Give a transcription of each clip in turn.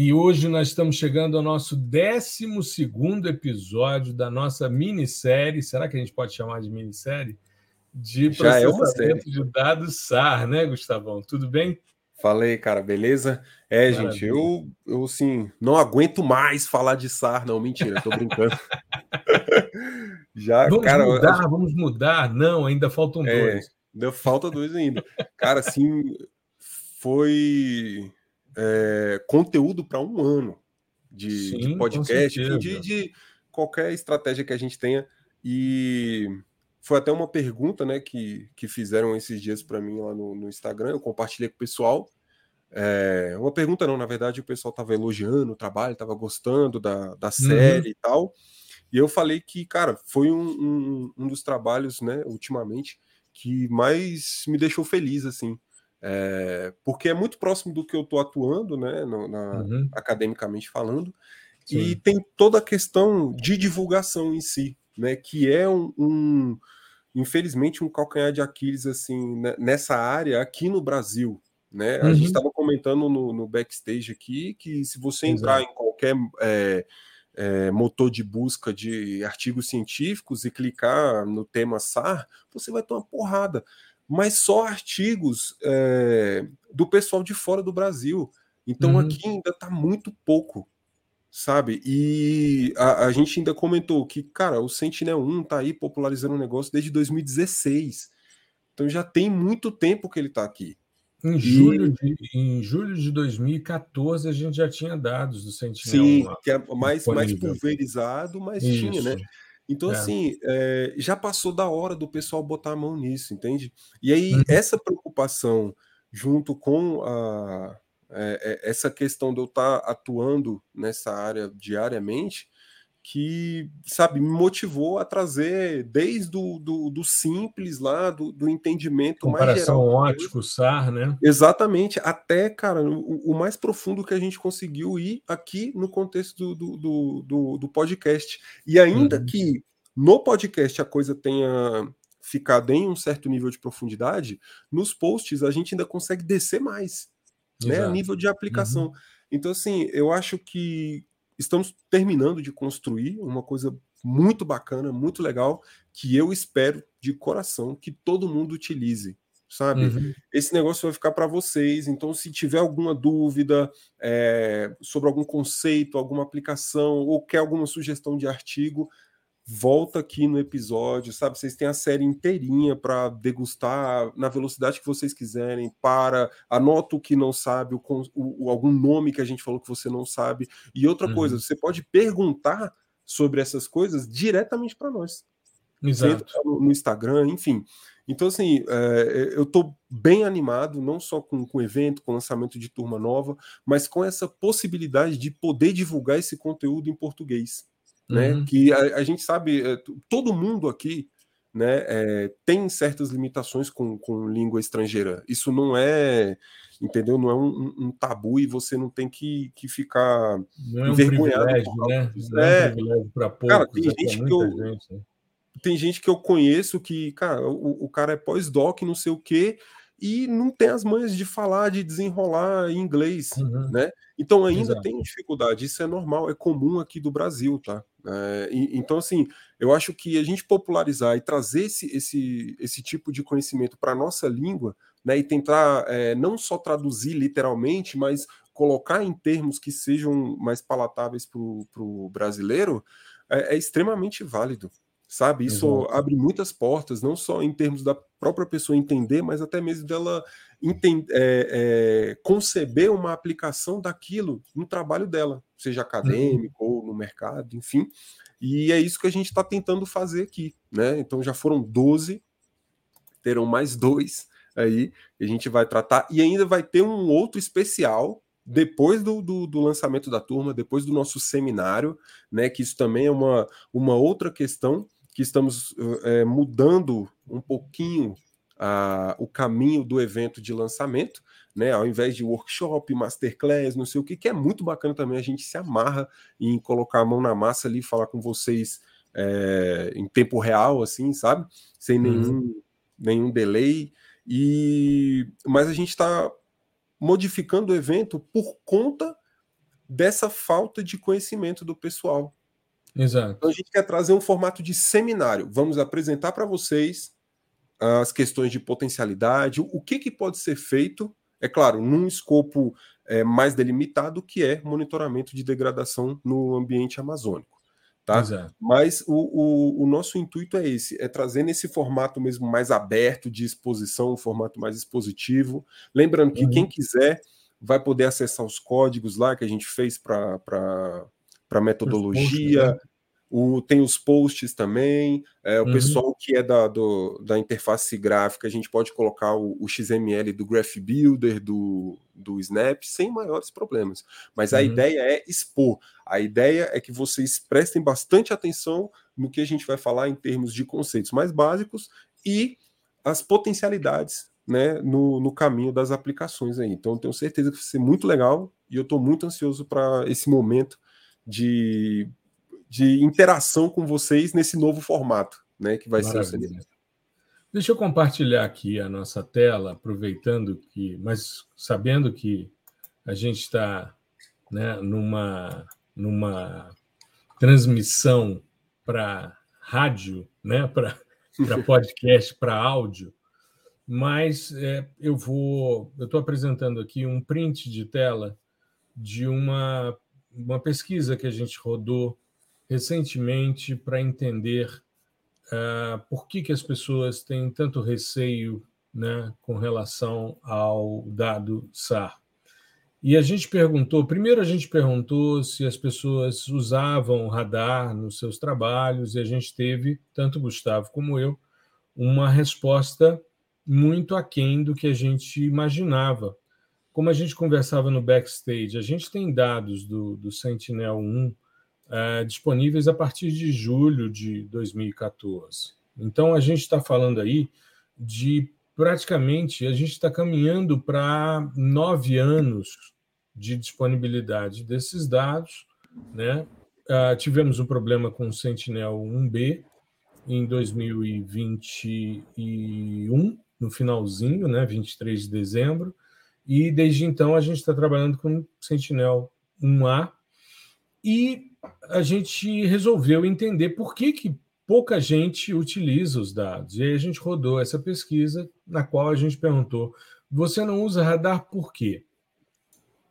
E hoje nós estamos chegando ao nosso 12 episódio da nossa minissérie. Será que a gente pode chamar de minissérie? De é processamento de dados SAR, né, Gustavão? Tudo bem? Falei, cara, beleza? É, Maravilha. gente, eu, eu assim, não aguento mais falar de SAR, não, mentira, tô brincando. Já, vamos cara, mudar, eu... vamos mudar. Não, ainda faltam é, dois. Ainda falta dois ainda. Cara, assim, foi é, conteúdo para um ano de, Sim, de podcast, de, de, qualquer estratégia que a gente tenha. E foi até uma pergunta né, que, que fizeram esses dias para mim lá no, no, Instagram, eu compartilhei com o pessoal. É, uma pergunta não, na verdade o pessoal estava elogiando o trabalho, estava gostando da, da uhum. série uhum. e tal. E eu falei que, cara, foi um, um, um dos trabalhos, né, ultimamente, que mais me deixou feliz, assim. É, porque é muito próximo do que eu estou atuando, né, no, na, uhum. academicamente falando, Sim. e tem toda a questão de divulgação em si, né, que é um, um infelizmente um calcanhar de Aquiles assim né, nessa área aqui no Brasil, né? Uhum. A gente estava uhum. comentando no, no, backstage aqui que se você entrar Exato. em qualquer é, é, motor de busca de artigos científicos e clicar no tema SAR, você vai ter uma porrada mas só artigos é, do pessoal de fora do Brasil. Então uhum. aqui ainda está muito pouco, sabe? E a, a, gente ainda comentou que, cara, o Sentinel-1 está aí popularizando o negócio desde 2016. Então já tem muito tempo que ele está aqui. Em julho, de, em julho de 2014 a gente já tinha dados do Sentinel. Sim, que é mais, mais pulverizado, mas Isso. tinha, né? Então, é. assim, é, já passou da hora do pessoal botar a mão nisso, entende? E aí, uhum. essa preocupação, junto com a, é, essa questão de eu estar tá atuando nessa área diariamente, que, sabe, me motivou a trazer desde do, do, do simples lá, do, do entendimento Comparação mais geral. ótico, SAR, né? Exatamente, até, cara, o, o, mais profundo que a gente conseguiu ir aqui no contexto do, do, do, do podcast. E ainda uhum. que no podcast a coisa tenha ficado em um certo nível de profundidade, nos posts a gente ainda consegue descer mais, Exato. né? A nível de aplicação. Uhum. Então, assim, eu acho que estamos terminando de construir uma coisa muito bacana, muito legal, que eu espero de coração que todo mundo utilize, sabe? Uhum. Esse negócio vai ficar para vocês. Então, se tiver alguma dúvida é, sobre algum conceito, alguma aplicação, ou quer alguma sugestão de artigo, volta aqui no episódio, sabe? Vocês têm a série inteirinha para degustar na velocidade que vocês quiserem. Para, anota o que não sabe, o, o, algum nome que a gente falou que você não sabe. E outra uhum. coisa, você pode perguntar sobre essas coisas diretamente para nós. Exato. No, no Instagram, enfim. Então, assim, é, eu estou bem animado, não só com, com o evento, com o lançamento de turma nova, mas com essa possibilidade de poder divulgar esse conteúdo em português né? Uhum. Que a, a, gente sabe, é, todo mundo aqui né, é, tem certas limitações com, com língua estrangeira. Isso não é, entendeu? Não é um, um tabu e você não tem que, que ficar não é um envergonhado. Né? Não é, é um privilégio para poucos. Cara, tem gente que eu, gente, né? tem gente que eu conheço que, cara, o, o cara é pós-doc, não sei o quê, e não tem as manhas de falar, de desenrolar em inglês, uhum. né? Então ainda Exato. tem dificuldade, isso é normal, é comum aqui do Brasil, tá? É, e, então, assim, eu acho que a gente popularizar e trazer esse, esse, esse tipo de conhecimento para a nossa língua, né, e tentar é, não só traduzir literalmente, mas colocar em termos que sejam mais palatáveis para o brasileiro, é, é extremamente válido sabe? Isso abre muitas portas, não só em termos da própria pessoa entender, mas até mesmo dela entender, é, é, conceber uma aplicação daquilo no trabalho dela, seja acadêmico uhum. ou no mercado, enfim. E é isso que a gente está tentando fazer aqui, né? Então já foram 12, terão mais dois aí, a gente vai tratar, e ainda vai ter um outro especial depois do, do, do, lançamento da turma, depois do nosso seminário, né? Que isso também é uma, uma outra questão que estamos é, mudando um pouquinho a, o caminho do evento de lançamento, né? Ao invés de workshop, masterclass, não sei o que, que é muito bacana também. A gente se amarra em colocar a mão na massa ali, falar com vocês é, em tempo real, assim, sabe? Sem uhum. nenhum, uhum. nenhum delay. E mas a gente está modificando o evento por conta dessa falta de conhecimento do pessoal. Exato. Então a gente quer trazer um formato de seminário. Vamos apresentar para vocês as questões de potencialidade, o que, que pode ser feito, é claro, num escopo é, mais delimitado, que é monitoramento de degradação no ambiente amazônico. Tá? Exato. Mas o, o, o, nosso intuito é esse, é trazer nesse formato mesmo mais aberto de exposição, um formato mais expositivo. Lembrando que uhum. quem quiser vai poder acessar os códigos lá que a gente fez para metodologia, o, tem os posts também. É, o uhum. pessoal que é da, do, da interface gráfica, a gente pode colocar o, o, XML do Graph Builder, do, do Snap, sem maiores problemas. Mas a uhum. ideia é expor. A ideia é que vocês prestem bastante atenção no que a gente vai falar em termos de conceitos mais básicos e as potencialidades né, no, no caminho das aplicações aí. Então, tenho certeza que vai ser muito legal e eu estou muito ansioso para esse momento de de interação com vocês nesse novo formato, né? Que vai Maravilha. ser o seminário. Deixa eu compartilhar aqui a nossa tela, aproveitando que, mas sabendo que a gente está né, numa, numa transmissão para rádio, né, para podcast, para áudio, mas é, eu vou, eu estou apresentando aqui um print de tela de uma, uma pesquisa que a gente rodou recentemente para entender uh, por que, que as pessoas têm tanto receio né, com relação ao dado SAR. E a gente perguntou, primeiro a gente perguntou se as pessoas usavam radar nos seus trabalhos, e a gente teve, tanto Gustavo como eu, uma resposta muito aquém do que a gente imaginava. Como a gente conversava no backstage, a gente tem dados do, do Sentinel-1 é, disponíveis a partir de julho de 2014. Então, a gente está falando aí de praticamente, a gente está caminhando para nove anos de disponibilidade desses dados. Né? Uh, tivemos um problema com o Sentinel-1B em 2021, no finalzinho, né, 23 de dezembro, e desde então a gente está trabalhando com Sentinel-1A, e a gente resolveu entender por que, que pouca gente utiliza os dados. E aí a gente rodou essa pesquisa, na qual a gente perguntou: você não usa radar por quê?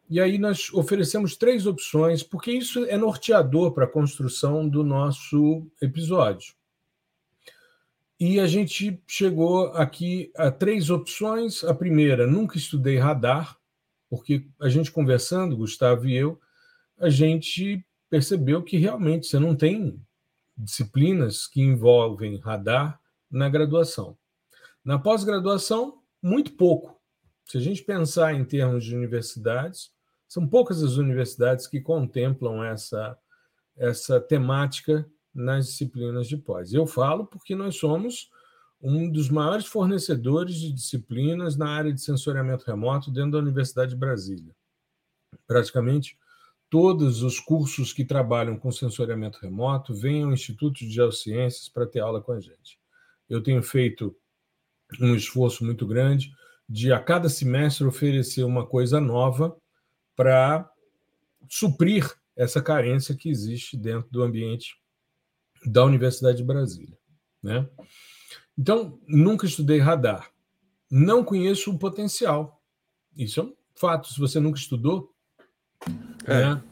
E aí nós oferecemos três opções, porque isso é norteador para a construção do nosso episódio. E a gente chegou aqui a três opções. A primeira, nunca estudei radar, porque a gente conversando, Gustavo e eu, a gente percebeu que realmente você não tem disciplinas que envolvem radar na graduação. Na pós-graduação, muito pouco. Se a gente pensar em termos de universidades, são poucas as universidades que contemplam essa, essa temática nas disciplinas de pós. Eu falo porque nós somos um dos maiores fornecedores de disciplinas na área de sensoriamento remoto dentro da Universidade de Brasília. Praticamente todos os cursos que trabalham com sensoriamento remoto venham ao Instituto de Geociências para ter aula com a gente. Eu tenho feito um esforço muito grande de, a cada semestre, oferecer uma coisa nova para suprir essa carência que existe dentro do ambiente da Universidade de Brasília. Né? Então, nunca estudei radar. Não conheço o potencial. Isso é um fato. Se você nunca estudou, é. Né?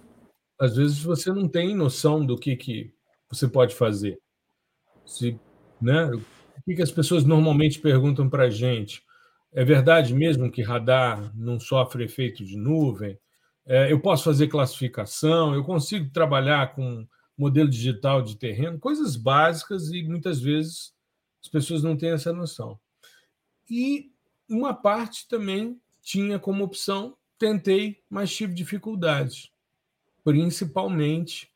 Às vezes você não tem noção do que, que você pode fazer. Se, né? O que, que as pessoas normalmente perguntam para a gente? É verdade mesmo que radar não sofre efeito de nuvem? É, eu posso fazer classificação? Eu consigo trabalhar com modelo digital de terreno? Coisas básicas e muitas vezes as pessoas não têm essa noção. E uma parte também tinha como opção tentei, mas tive dificuldades, principalmente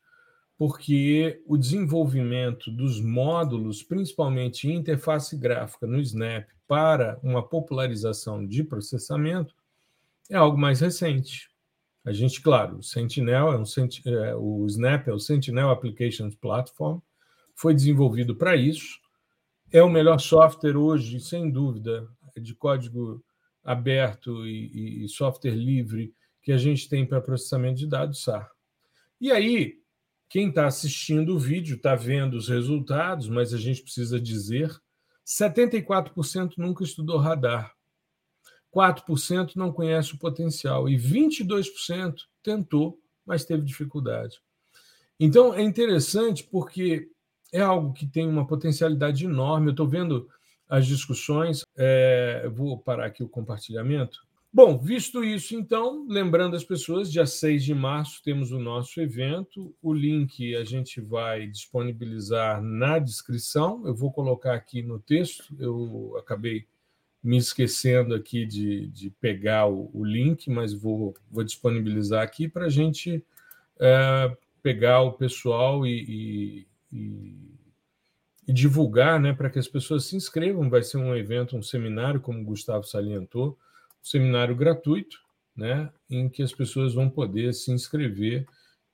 porque o desenvolvimento dos módulos, principalmente interface gráfica no Snap, para uma popularização de processamento, é algo mais recente. A gente, claro, o Sentinel é um é, o Snap é o Sentinel Applications Platform, foi desenvolvido para isso. É o melhor software hoje, sem dúvida, de código aberto e, e software livre que a gente tem para processamento de dados SAR. E aí, quem está assistindo o vídeo está vendo os resultados, mas a gente precisa dizer: 74% nunca estudou radar, 4% não conhece o potencial e 22% tentou, mas teve dificuldade. Então é interessante porque é algo que tem uma potencialidade enorme. Eu estou vendo as discussões. É, vou parar aqui o compartilhamento. Bom, visto isso, então, lembrando as pessoas, dia 6 de março temos o nosso evento. O link a gente vai disponibilizar na descrição. Eu vou colocar aqui no texto. Eu acabei me esquecendo aqui de, de pegar o, o link, mas vou, vou disponibilizar aqui para a gente é, pegar o pessoal e, e, e, e divulgar, né, para que as pessoas se inscrevam. Vai ser um evento, um seminário, como o Gustavo salientou, um seminário gratuito, né, em que as pessoas vão poder se inscrever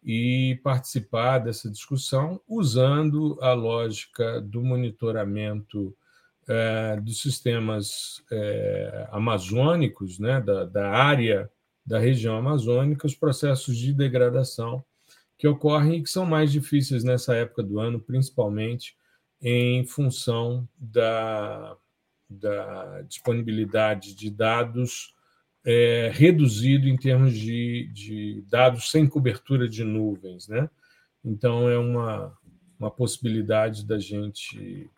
e participar dessa discussão usando a lógica do monitoramento é, dos sistemas é, amazônicos, né, da, da área da região amazônica, os processos de degradação que ocorrem e que são mais difíceis nessa época do ano, principalmente em função da, da disponibilidade de dados é, reduzido em termos de, de, dados sem cobertura de nuvens. Né? Então, é uma, uma possibilidade da gente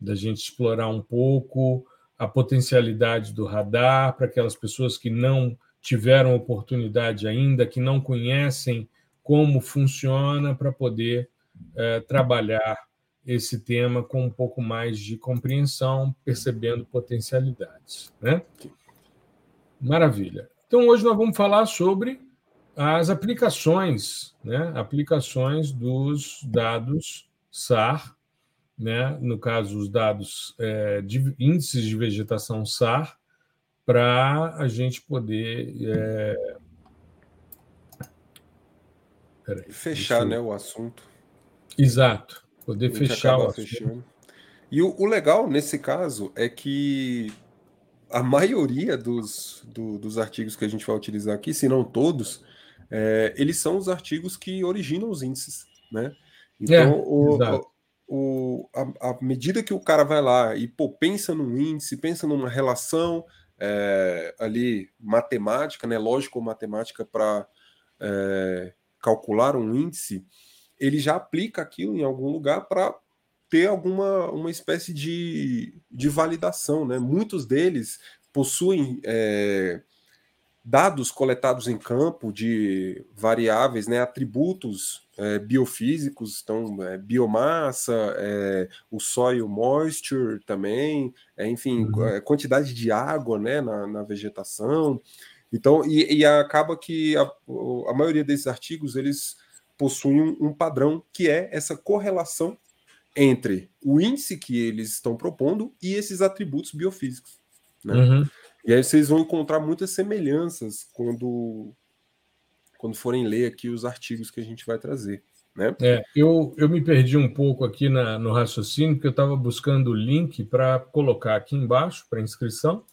da gente explorar um pouco a potencialidade do radar para aquelas pessoas que não tiveram oportunidade ainda, que não conhecem como funciona, para poder é, trabalhar esse tema com um pouco mais de compreensão, percebendo potencialidades. Né? Maravilha. Então, hoje nós vamos falar sobre as aplicações, né? aplicações dos dados SAR né, no caso, os dados é, de índices de vegetação SAR, para a gente poder. É... Peraí, Fechar eu... né, o assunto. Exato, poder fechar o assunto. Fechando. E o, o, legal nesse caso é que a maioria dos, do, dos artigos que a gente vai utilizar aqui, se não todos, é, eles são os artigos que originam os índices. Né? Então, é, o, o, a, a, medida que o cara vai lá e pô, pensa num índice, pensa numa relação é, ali matemática, né, lógico-matemática para é, calcular um índice, ele já aplica aquilo em algum lugar para ter alguma uma espécie de, de validação. Né? Muitos deles possuem é, dados coletados em campo de variáveis, né, atributos é, biofísicos, então é, biomassa, é, o soil moisture também, é, enfim, uhum. É, quantidade de água né, na, na vegetação. Então, e, e, acaba que a, a maioria desses artigos eles possuem um, um padrão que é essa correlação entre o índice que eles estão propondo e esses atributos biofísicos. Né? Uhum. E aí vocês vão encontrar muitas semelhanças quando, quando forem ler aqui os artigos que a gente vai trazer. Né? É, eu, eu me perdi um pouco aqui na, no raciocínio, porque eu estava buscando o link para colocar aqui embaixo para inscrição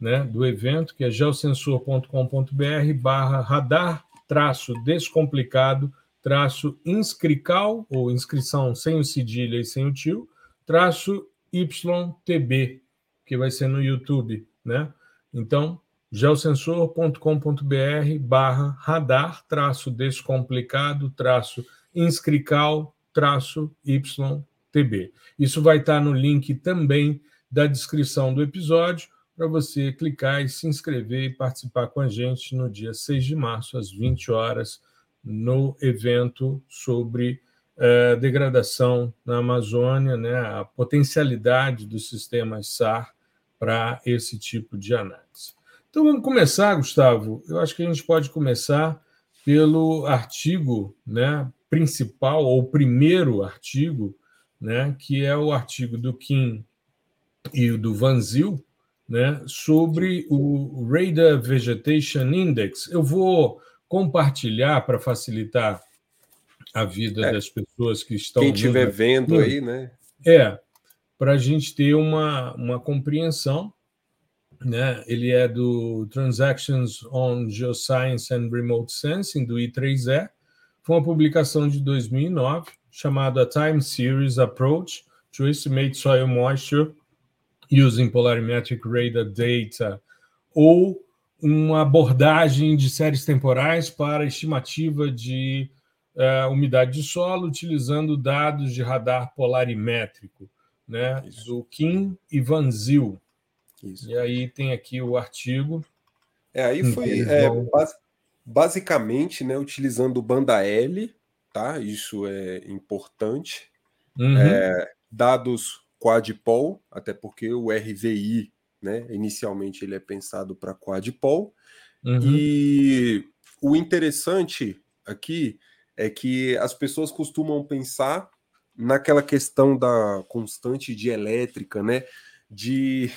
né, do evento, que é geosensor.com.br barra radar traço descomplicado traço inscrical, ou inscrição sem o cedilha e sem o tio, traço YTB, que vai ser no YouTube, né? Então, geosensor.com.br barra radar traço descomplicado traço inscrical traço YTB. Isso vai estar no link também da descrição do episódio para você clicar e se inscrever e participar com a gente no dia 6 de março, às 20 horas, no evento sobre eh, degradação na Amazônia, né, a potencialidade dos sistemas SAR para esse tipo de análise. Então vamos começar, Gustavo. Eu acho que a gente pode começar pelo artigo né, principal, ou primeiro artigo, né, que é o artigo do Kim e do Van Zyl, né, sobre o Radar Vegetation Index. Eu vou compartilhar para facilitar a vida é. das pessoas que estão. Quem estiver vendo aí, né? É, para a gente ter uma, uma compreensão. Né? Ele é do Transactions on Geoscience and Remote Sensing, do I3E. Foi uma publicação de 2009, chamada Time Series Approach to Estimate Soil Moisture Using Polarimetric Radar Data, ou uma abordagem de séries temporais para estimativa de uh, umidade de solo utilizando dados de radar polarimétrico, né, Kim e Van Zyl. Isso. E aí tem aqui o artigo. É, aí foi é, basicamente, né, utilizando banda L, tá? Isso é importante. Uhum. É, dados quadpol, até porque o RVI, né, inicialmente ele é pensado para quadpol. Uhum. E o interessante aqui é que as pessoas costumam pensar naquela questão da constante dielétrica, né? De,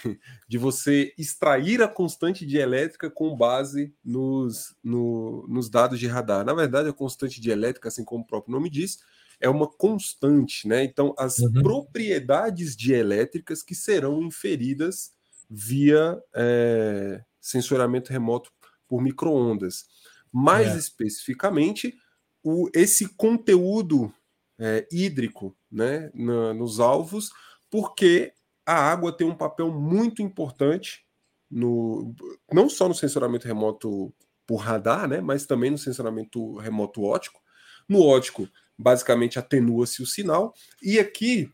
de você extrair a constante dielétrica com base nos, no, nos dados de radar. Na verdade, a constante dielétrica, assim como o próprio nome diz, é uma constante, né? Então, as uhum. propriedades dielétricas que serão inferidas via é, sensoramento remoto por microondas. Mais é. especificamente, o, esse conteúdo é, hídrico né, na, nos alvos, porque a água tem um papel muito importante no, não só no sensoramento remoto por radar, né, mas também no sensoramento remoto ótico. No ótico, basicamente atenua-se o sinal, e aqui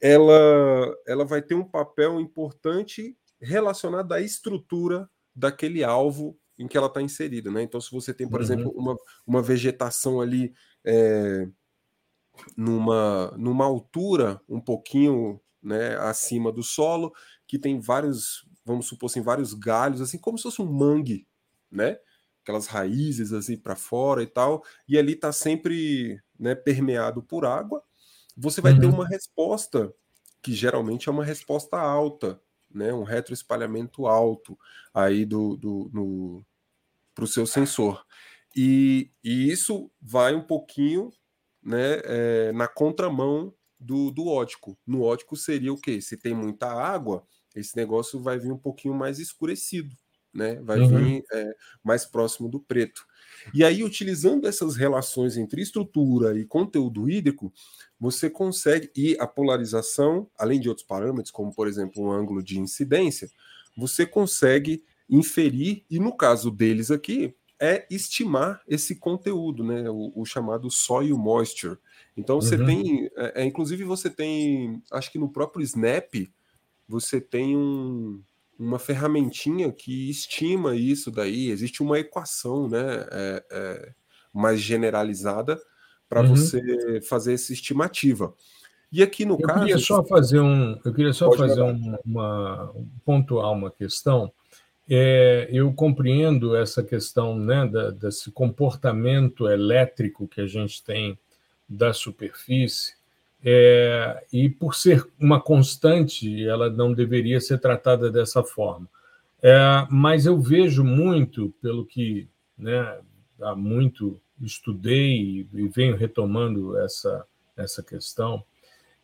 ela, ela vai ter um papel importante relacionado à estrutura daquele alvo em que ela está inserida, né? Então, se você tem, por uhum. exemplo, uma, uma vegetação ali é, numa, numa altura um pouquinho né, acima do solo, que tem vários, vamos supor assim, vários galhos, assim como se fosse um mangue, né? Aquelas raízes assim para fora e tal, e ali está sempre né, permeado por água. Você vai uhum. ter uma resposta que geralmente é uma resposta alta, né, um retroespalhamento alto aí do, do no, para o seu sensor. E, e, isso vai um pouquinho né, é, na contramão do, do ótico. No ótico seria o quê? Se tem muita água, esse negócio vai vir um pouquinho mais escurecido, né? Vai uhum. vir é, mais próximo do preto. E aí, utilizando essas relações entre estrutura e conteúdo hídrico, você consegue, e a polarização, além de outros parâmetros, como por exemplo um ângulo de incidência, você consegue inferir, e no caso deles aqui, é estimar esse conteúdo, né? O, o chamado soil moisture. Então você uhum. tem, é, é, inclusive você tem, acho que no próprio Snap você tem um, uma ferramentinha que estima isso daí. Existe uma equação, né? É, é mais generalizada para uhum. você fazer essa estimativa. E aqui no eu caso. Queria só fazer um, eu queria só fazer uma, uma, pontuar uma questão. É, eu compreendo essa questão né, da, desse comportamento elétrico que a gente tem da superfície, é, e por ser uma constante, ela não deveria ser tratada dessa forma. É, mas eu vejo muito, pelo que né, há muito estudei e venho retomando essa, essa questão,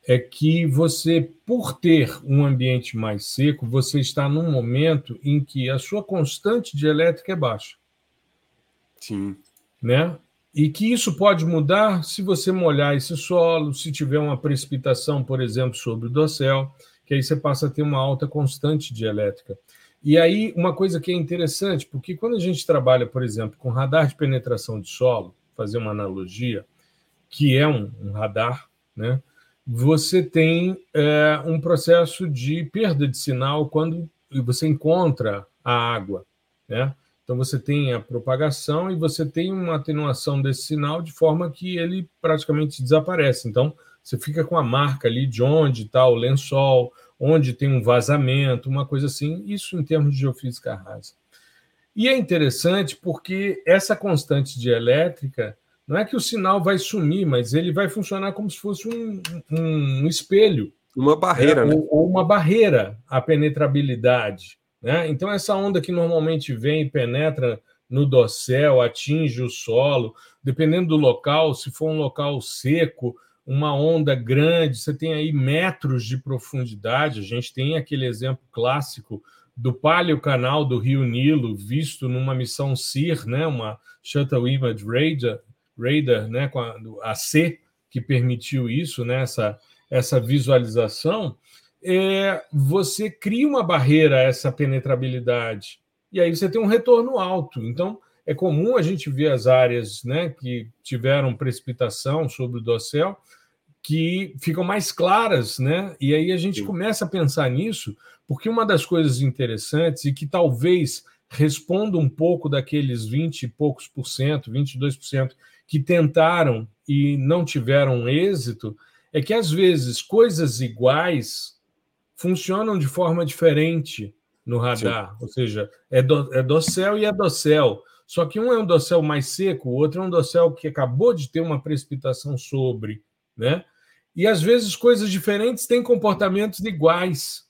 é que você, por ter um ambiente mais seco, você está num momento em que a sua constante de elétrica é baixa. Sim. Né? E que isso pode mudar se você molhar esse solo, se tiver uma precipitação, por exemplo, sobre o dossel, que aí você passa a ter uma alta constante de elétrica. E aí, uma coisa que é interessante, porque quando a gente trabalha, por exemplo, com radar de penetração de solo, fazer uma analogia, que é um, um radar, né? Você tem é, um processo de perda de sinal quando você encontra a água. Né? Então, você tem a propagação e você tem uma atenuação desse sinal de forma que ele praticamente desaparece. Então, você fica com a marca ali de onde está o lençol, onde tem um vazamento, uma coisa assim, isso em termos de geofísica rasa. E é interessante porque essa constante dielétrica não é que o sinal vai sumir, mas ele vai funcionar como se fosse um, um, espelho. Uma barreira, é, né? Ou, ou, uma barreira à penetrabilidade. Né? Então, essa onda que normalmente vem e penetra no dossel, atinge o solo, dependendo do local, se for um local seco, uma onda grande, você tem aí metros de profundidade. A gente tem aquele exemplo clássico do Palio Canal do Rio Nilo, visto numa missão CIR, né, uma Shuttle Image Radar, radar né, com a, a C, que permitiu isso, né, essa, essa visualização, é, você cria uma barreira a essa penetrabilidade. E aí você tem um retorno alto. Então, é comum a gente ver as áreas né, que tiveram precipitação sobre o dossel que ficam mais claras, né? E aí a gente Sim. começa a pensar nisso, porque uma das coisas interessantes e que talvez responda um pouco daqueles 20 e poucos por cento, 22% que tentaram e não tiveram êxito, é que às vezes coisas iguais funcionam de forma diferente no radar, Sim. ou seja, é, do, é dossel e é dossel. Só que um é um dossel mais seco, o outro é um dossel que acabou de ter uma precipitação sobre, né? E às vezes coisas diferentes têm comportamentos iguais.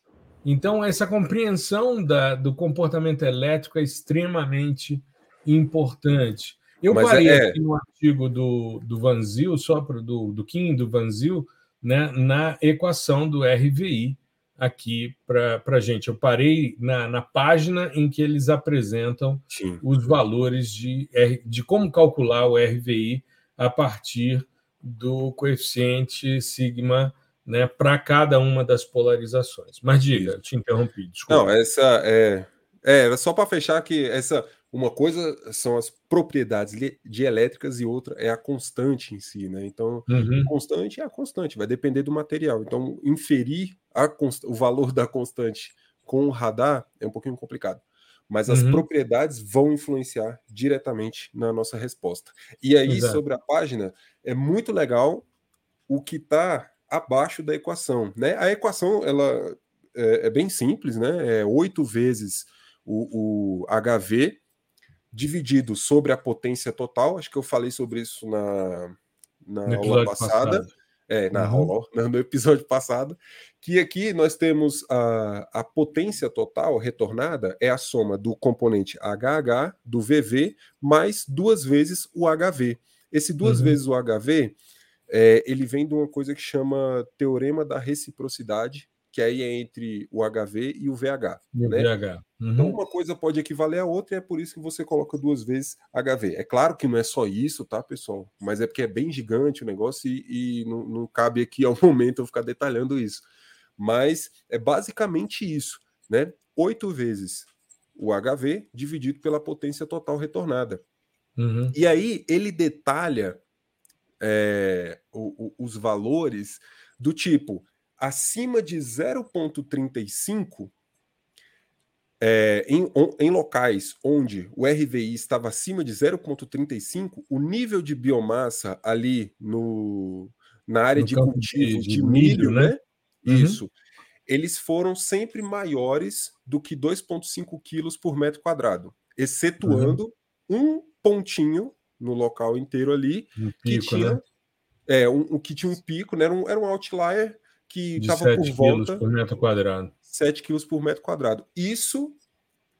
Então, essa compreensão da, do comportamento elétrico é extremamente importante. Eu Mas parei é... aqui no artigo do, do Vanzil, só para do, do Kim do Vanzil, né, na equação do RVI aqui para a gente. Eu parei na, na página em que eles apresentam Sim. os valores de, de como calcular o RVI a partir do coeficiente sigma né, para cada uma das polarizações. Mas diga, te interrompi, desculpa. Não, essa é, é era só para fechar que essa uma coisa são as propriedades dielétricas e outra é a constante em si, né? Então, uhum. constante é a constante, vai depender do material. Então, inferir o valor da constante com o radar é um pouquinho complicado mas as uhum. propriedades vão influenciar diretamente na nossa resposta. E aí, Exato. sobre a página, é muito legal o que está abaixo da equação. Né? A equação ela é, é bem simples, né? É 8 vezes o, o, HV dividido sobre a potência total. Acho que eu falei sobre isso na, na aula passada. Passado. É, na uhum. aula, no episódio passado, que aqui nós temos a, a potência total retornada é a soma do componente HH, do VV, mais duas vezes o HV. Esse duas uhum. vezes o HV, é, ele vem de uma coisa que chama teorema da reciprocidade, que aí é entre o HV e o VH. E né? VH. Uhum. Então, uma coisa pode equivaler à outra e é por isso que você coloca duas vezes HV. É claro que não é só isso, tá, pessoal? Mas é porque é bem gigante o negócio e, e não, não cabe aqui ao momento eu ficar detalhando isso mas é basicamente isso, né? Oito vezes o HV dividido pela potência total retornada. Uhum. E aí ele detalha é, o, o, os valores do tipo acima de 0,35 é, em, em, locais onde o RVI estava acima de 0,35, o nível de biomassa ali no, na área no de cultivo de, de milho, milho, né? né? Uhum. Isso. Eles foram sempre maiores do que 2,5 quilos por metro quadrado, excetuando uhum. um pontinho no local inteiro ali um pico, que tinha. Né? É, um, um, que tinha um pico, né? Era um, era um outlier que estava por volta. por metro quadrado. 7 quilos por metro quadrado. Isso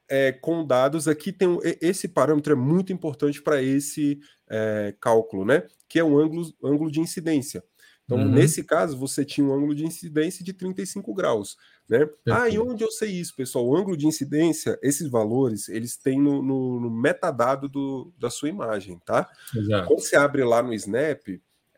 é, com dados aqui tem um, esse parâmetro é muito importante para esse é, cálculo, né? Que é um ângulo, ângulo de incidência. Então, uhum. nesse caso, você tinha um ângulo de incidência de 35 graus. Né? Ah, e onde eu sei isso, pessoal? O ângulo de incidência, esses valores, eles têm no, no, no metadado do, da sua imagem, tá? Exato. Quando você abre lá no Snap,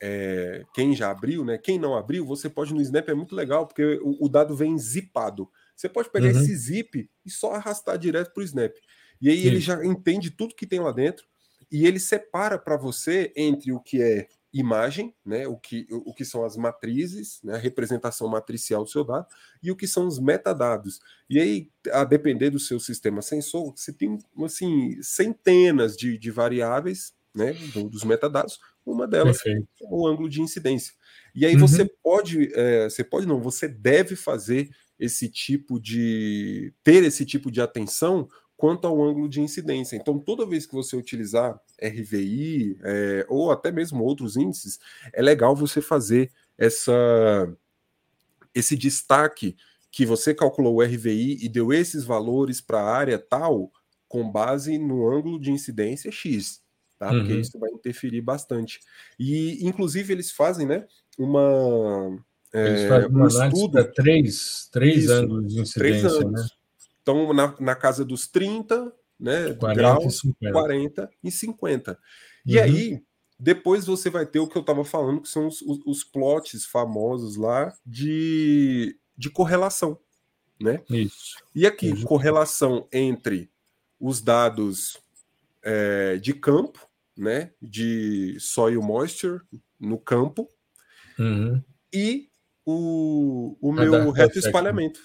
é, quem já abriu, né? Quem não abriu, você pode no Snap, é muito legal, porque o, o dado vem zipado. Você pode pegar uhum. esse zip e só arrastar direto para o Snap. E aí Sim. ele já entende tudo que tem lá dentro e ele separa para você entre o que é imagem, né, o, que, o que são as matrizes, né, a representação matricial do seu dado, e o que são os metadados. E aí, a depender do seu sistema sensor, você tem assim, centenas de, de variáveis né, dos metadados, uma delas Perfeito. é o ângulo de incidência. E aí uhum. você pode, é, você pode não, você deve fazer esse tipo de ter esse tipo de atenção quanto ao ângulo de incidência. Então, toda vez que você utilizar RVI é, ou até mesmo outros índices, é legal você fazer essa, esse destaque que você calculou o RVI e deu esses valores para a área tal com base no ângulo de incidência X, tá? Porque uhum. isso vai interferir bastante. E, inclusive, eles fazem, né, uma... Eles é, fazem uma um estudo... três, três isso, ângulos de incidência, três né? Então, na, na casa dos 30, né, 40 graus, e 40 e 50. E uhum. aí, depois você vai ter o que eu estava falando, que são os, os, os, plots famosos lá de, de correlação. Né? Isso. E aqui, uhum. correlação entre os dados é, de campo, né, de soil moisture no campo, uhum. e o, o meu retroespalhamento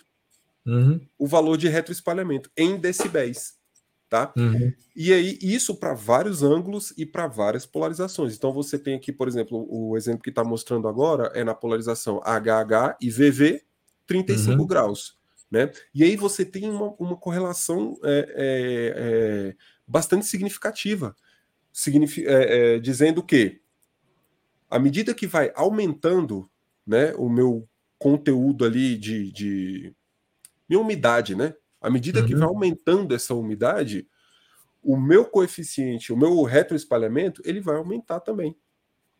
uhum. o valor de retroespalhamento em decibéis. Tá? Uhum. E aí, isso para vários ângulos e para várias polarizações. Então, você tem aqui, por exemplo, o exemplo que está mostrando agora é na polarização HH e VV, 35 uhum. graus. Né? E aí você tem uma, uma correlação é, é, é, bastante significativa, signifi é, é, dizendo que à medida que vai aumentando né, o meu conteúdo ali de, de e umidade, né? À medida uhum. que vai aumentando essa umidade, o meu coeficiente, o meu retroespalhamento, ele vai aumentar também.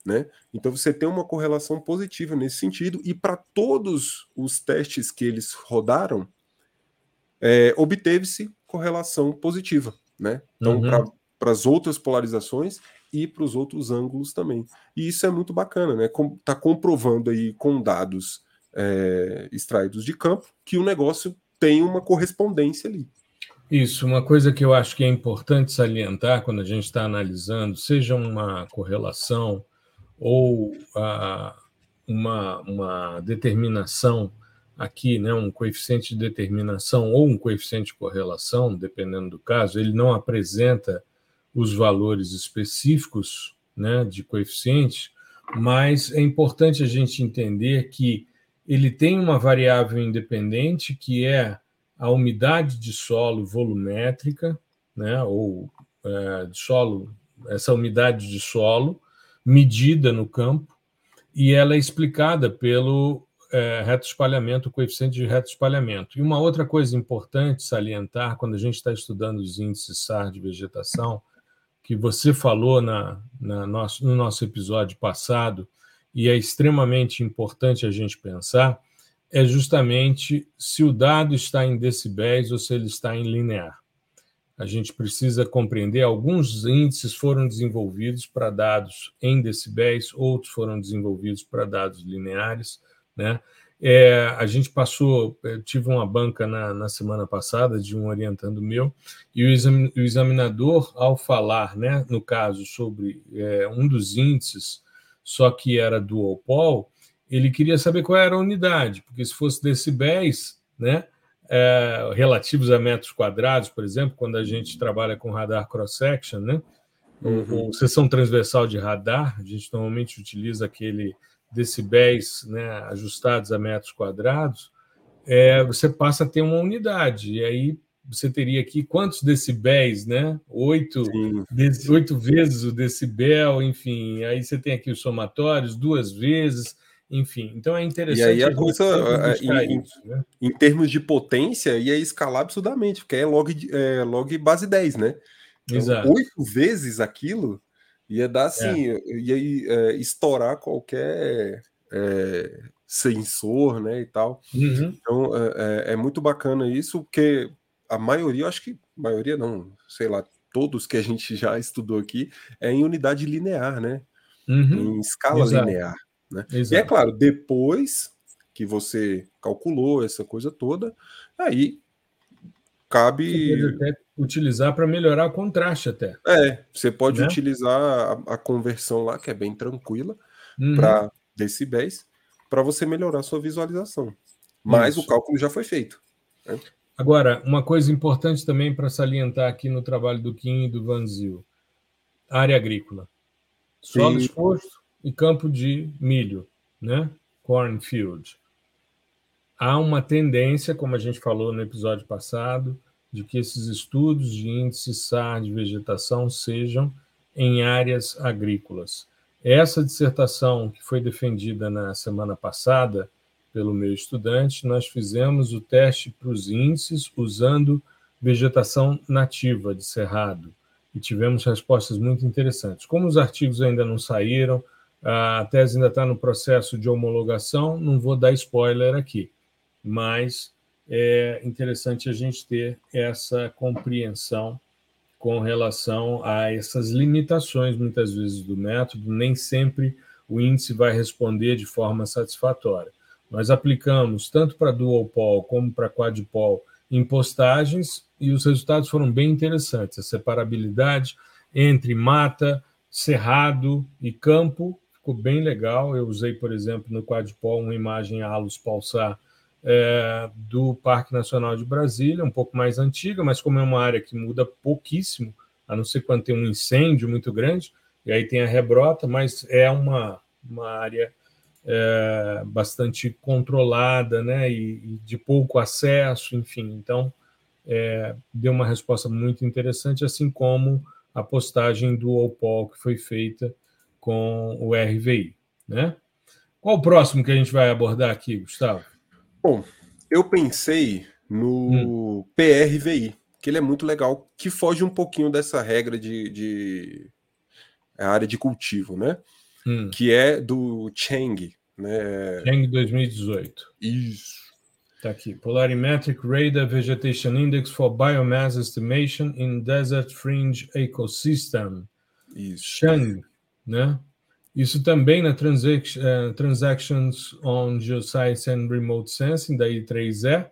Né? Então você tem uma correlação positiva nesse sentido, e para todos os testes que eles rodaram, é, obteve-se correlação positiva. Né? Então, uhum. Para as outras polarizações e para os outros ângulos também. E isso é muito bacana, né? Está comprovando aí com dados é, extraídos de campo que o negócio tem uma correspondência ali. Isso, uma coisa que eu acho que é importante salientar quando a gente está analisando, seja uma correlação ou uma, uma determinação aqui, né, um coeficiente de determinação ou um coeficiente de correlação, dependendo do caso, ele não apresenta os valores específicos né, de coeficiente, mas é importante a gente entender que ele tem uma variável independente que é a umidade de solo volumétrica, né, ou é, de solo, essa umidade de solo medida no campo, e ela é explicada pelo é, retroespalhamento, o coeficiente de retroespalhamento. E uma outra coisa importante salientar quando a gente está estudando os índices SAR de vegetação, que você falou na, na nosso, no nosso episódio passado, e é extremamente importante a gente pensar, é justamente se o dado está em decibéis ou se ele está em linear. A gente precisa compreender, alguns índices foram desenvolvidos para dados em decibéis, outros foram desenvolvidos para dados lineares. Né? É, a gente passou, tive uma banca na, na, semana passada de um orientando meu, e o, examinador, ao falar, né, no caso, sobre é, um dos índices só que era dual pole, ele queria saber qual era a unidade, porque se fosse decibéis, né, é, relativos a metros quadrados, por exemplo, quando a gente trabalha com radar cross-section, né, uhum. ou, ou seção transversal de radar, a gente normalmente utiliza aquele decibéis né, ajustados a metros quadrados, é, você passa a ter uma unidade, e aí você teria aqui quantos decibéis, né? Oito, oito vezes o decibel, enfim. Aí você tem aqui os somatórios, duas vezes, enfim. Então é interessante. E aí a, coisa, é, em, isso, né? em, termos de potência, ia escalar absurdamente, porque é log, é log base 10, né? Então, Exato. Oito vezes aquilo ia dar assim, é. ia é, estourar qualquer é, sensor, né, e tal. Uhum. Então é, é, é muito bacana isso, porque a maioria, eu acho que maioria não, sei lá, todos que a gente já estudou aqui é em unidade linear, né? Uhum. Em escala Exato. linear. Né? E é claro, depois que você calculou essa coisa toda, aí cabe. Utilizar para melhorar o contraste até. É, você pode né? utilizar a, a, conversão lá, que é bem tranquila, uhum. para decibéis, para você melhorar a sua visualização. Mas Isso. o cálculo já foi feito. Né? Agora, uma coisa importante também para salientar aqui no trabalho do Kim e do Vanzil: área agrícola. Solo Sim. exposto e campo de milho, né? Cornfield. Há uma tendência, como a gente falou no episódio passado, de que esses estudos de índice SAR de vegetação sejam em áreas agrícolas. Essa dissertação que foi defendida na semana passada pelo meu estudante, nós fizemos o teste para os índices usando vegetação nativa de cerrado e tivemos respostas muito interessantes. Como os artigos ainda não saíram, a tese ainda está no processo de homologação, não vou dar spoiler aqui, mas é interessante a gente ter essa compreensão com relação a essas limitações, muitas vezes, do método, nem sempre o índice vai responder de forma satisfatória. Nós aplicamos tanto para dual pol como para quadpol em postagens e os resultados foram bem interessantes. A separabilidade entre mata, cerrado e campo ficou bem legal. Eu usei, por exemplo, no quadpol uma imagem Alus pulsar é, do Parque Nacional de Brasília, um pouco mais antiga, mas como é uma área que muda pouquíssimo, a não ser quando tem um incêndio muito grande, e aí tem a rebrota, mas é uma, uma área é, bastante controlada, né, e, e, de pouco acesso, enfim. Então, é, deu uma resposta muito interessante, assim como a postagem do OPOL que foi feita com o RVI, né? Qual o próximo que a gente vai abordar aqui, Gustavo? Bom, eu pensei no hum. PRVI, que ele é muito legal, que foge um pouquinho dessa regra de, de área de cultivo, né? hum. que é do Cheng. Né? Cheng 2018. Isso. Está aqui. Polarimetric Radar Vegetation Index for Biomass Estimation in Desert Fringe Ecosystem. Isso. Cheng, né? Isso também na transac uh, Transactions on Geoscience and Remote Sensing, da I3E.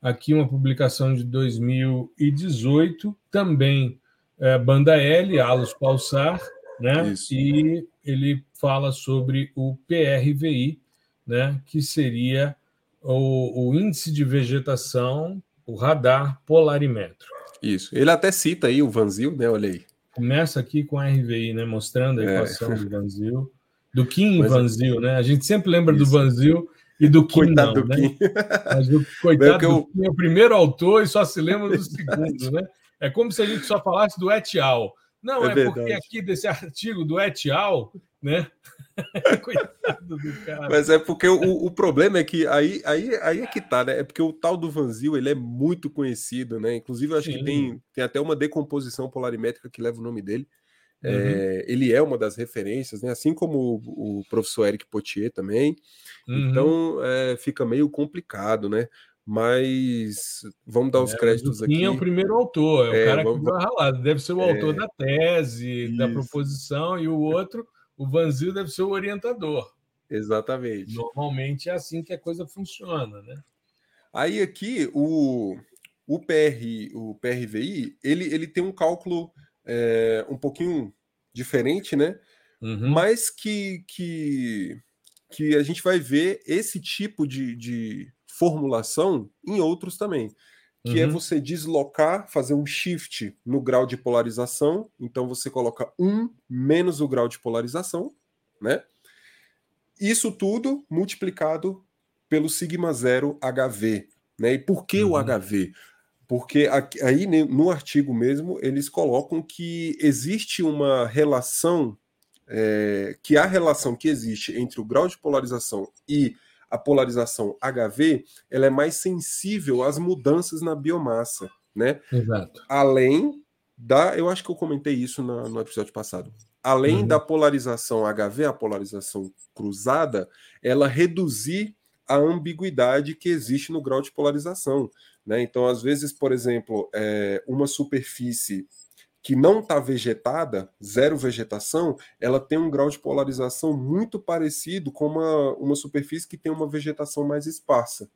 Aqui uma publicação de 2018, também uh, banda L, Alus Pulsar, né? Isso. E ele fala sobre o PRVI, né? que seria o, o índice de vegetação, o radar polarimétrico. Isso. Ele até cita aí o Vanzil, né? Olha aí. Começa aqui com a RVI, né? Mostrando a é. equação é. do Vanzil. Do Kim Mas, Vanzil, né? A gente sempre lembra isso. do Vanzil e do Kim, coitado não, do né? Kim. Mas o coitado eu... do Kim é o primeiro autor e só se lembra do segundo, né? É como se a gente só falasse do et al. Não, é, é porque aqui desse artigo do et al, né? Coitado do cara. Mas é porque o, o problema é que aí, aí, aí é que tá, né? É porque o tal do Vanzil ele é muito conhecido, né? Inclusive, eu acho Sim. que tem, tem até uma decomposição polarimétrica que leva o nome dele. Uhum. É, ele é uma das referências, né? Assim como o, o professor Eric Potier também. Uhum. Então é, fica meio complicado, né? Mas vamos dar os é, créditos aqui. Quem é o primeiro autor? É o é, cara vamos... que vai ralar. Deve ser o é, autor da tese, isso. da proposição, e o outro, o Vanzil, deve ser o orientador. Exatamente. Normalmente é assim que a coisa funciona, né? Aí aqui o, o, PR, o PRVI ele, ele tem um cálculo é, um pouquinho diferente, né? Uhum. Mas que, que, que a gente vai ver esse tipo de, de formulação em outros também, que é uhum. é você deslocar, fazer um shift no grau de polarização. Então você coloca 1 menos o grau de polarização, né? Isso tudo multiplicado pelo sigma zero HV, né? E por que uhum. o HV? Porque aí no artigo mesmo eles colocam que existe uma relação, é, que a relação que existe entre o grau de polarização e a polarização HV ela é mais sensível às mudanças na biomassa, né? Exato. Além da, eu acho que eu comentei isso no, no episódio passado. Além uhum. da polarização HV, a polarização cruzada, ela reduzir a ambiguidade que existe no grau de polarização. Né? Então, às vezes, por exemplo, é, uma superfície que não está vegetada, zero vegetação, ela tem um grau de polarização muito parecido com uma, uma superfície que tem uma vegetação mais esparsa.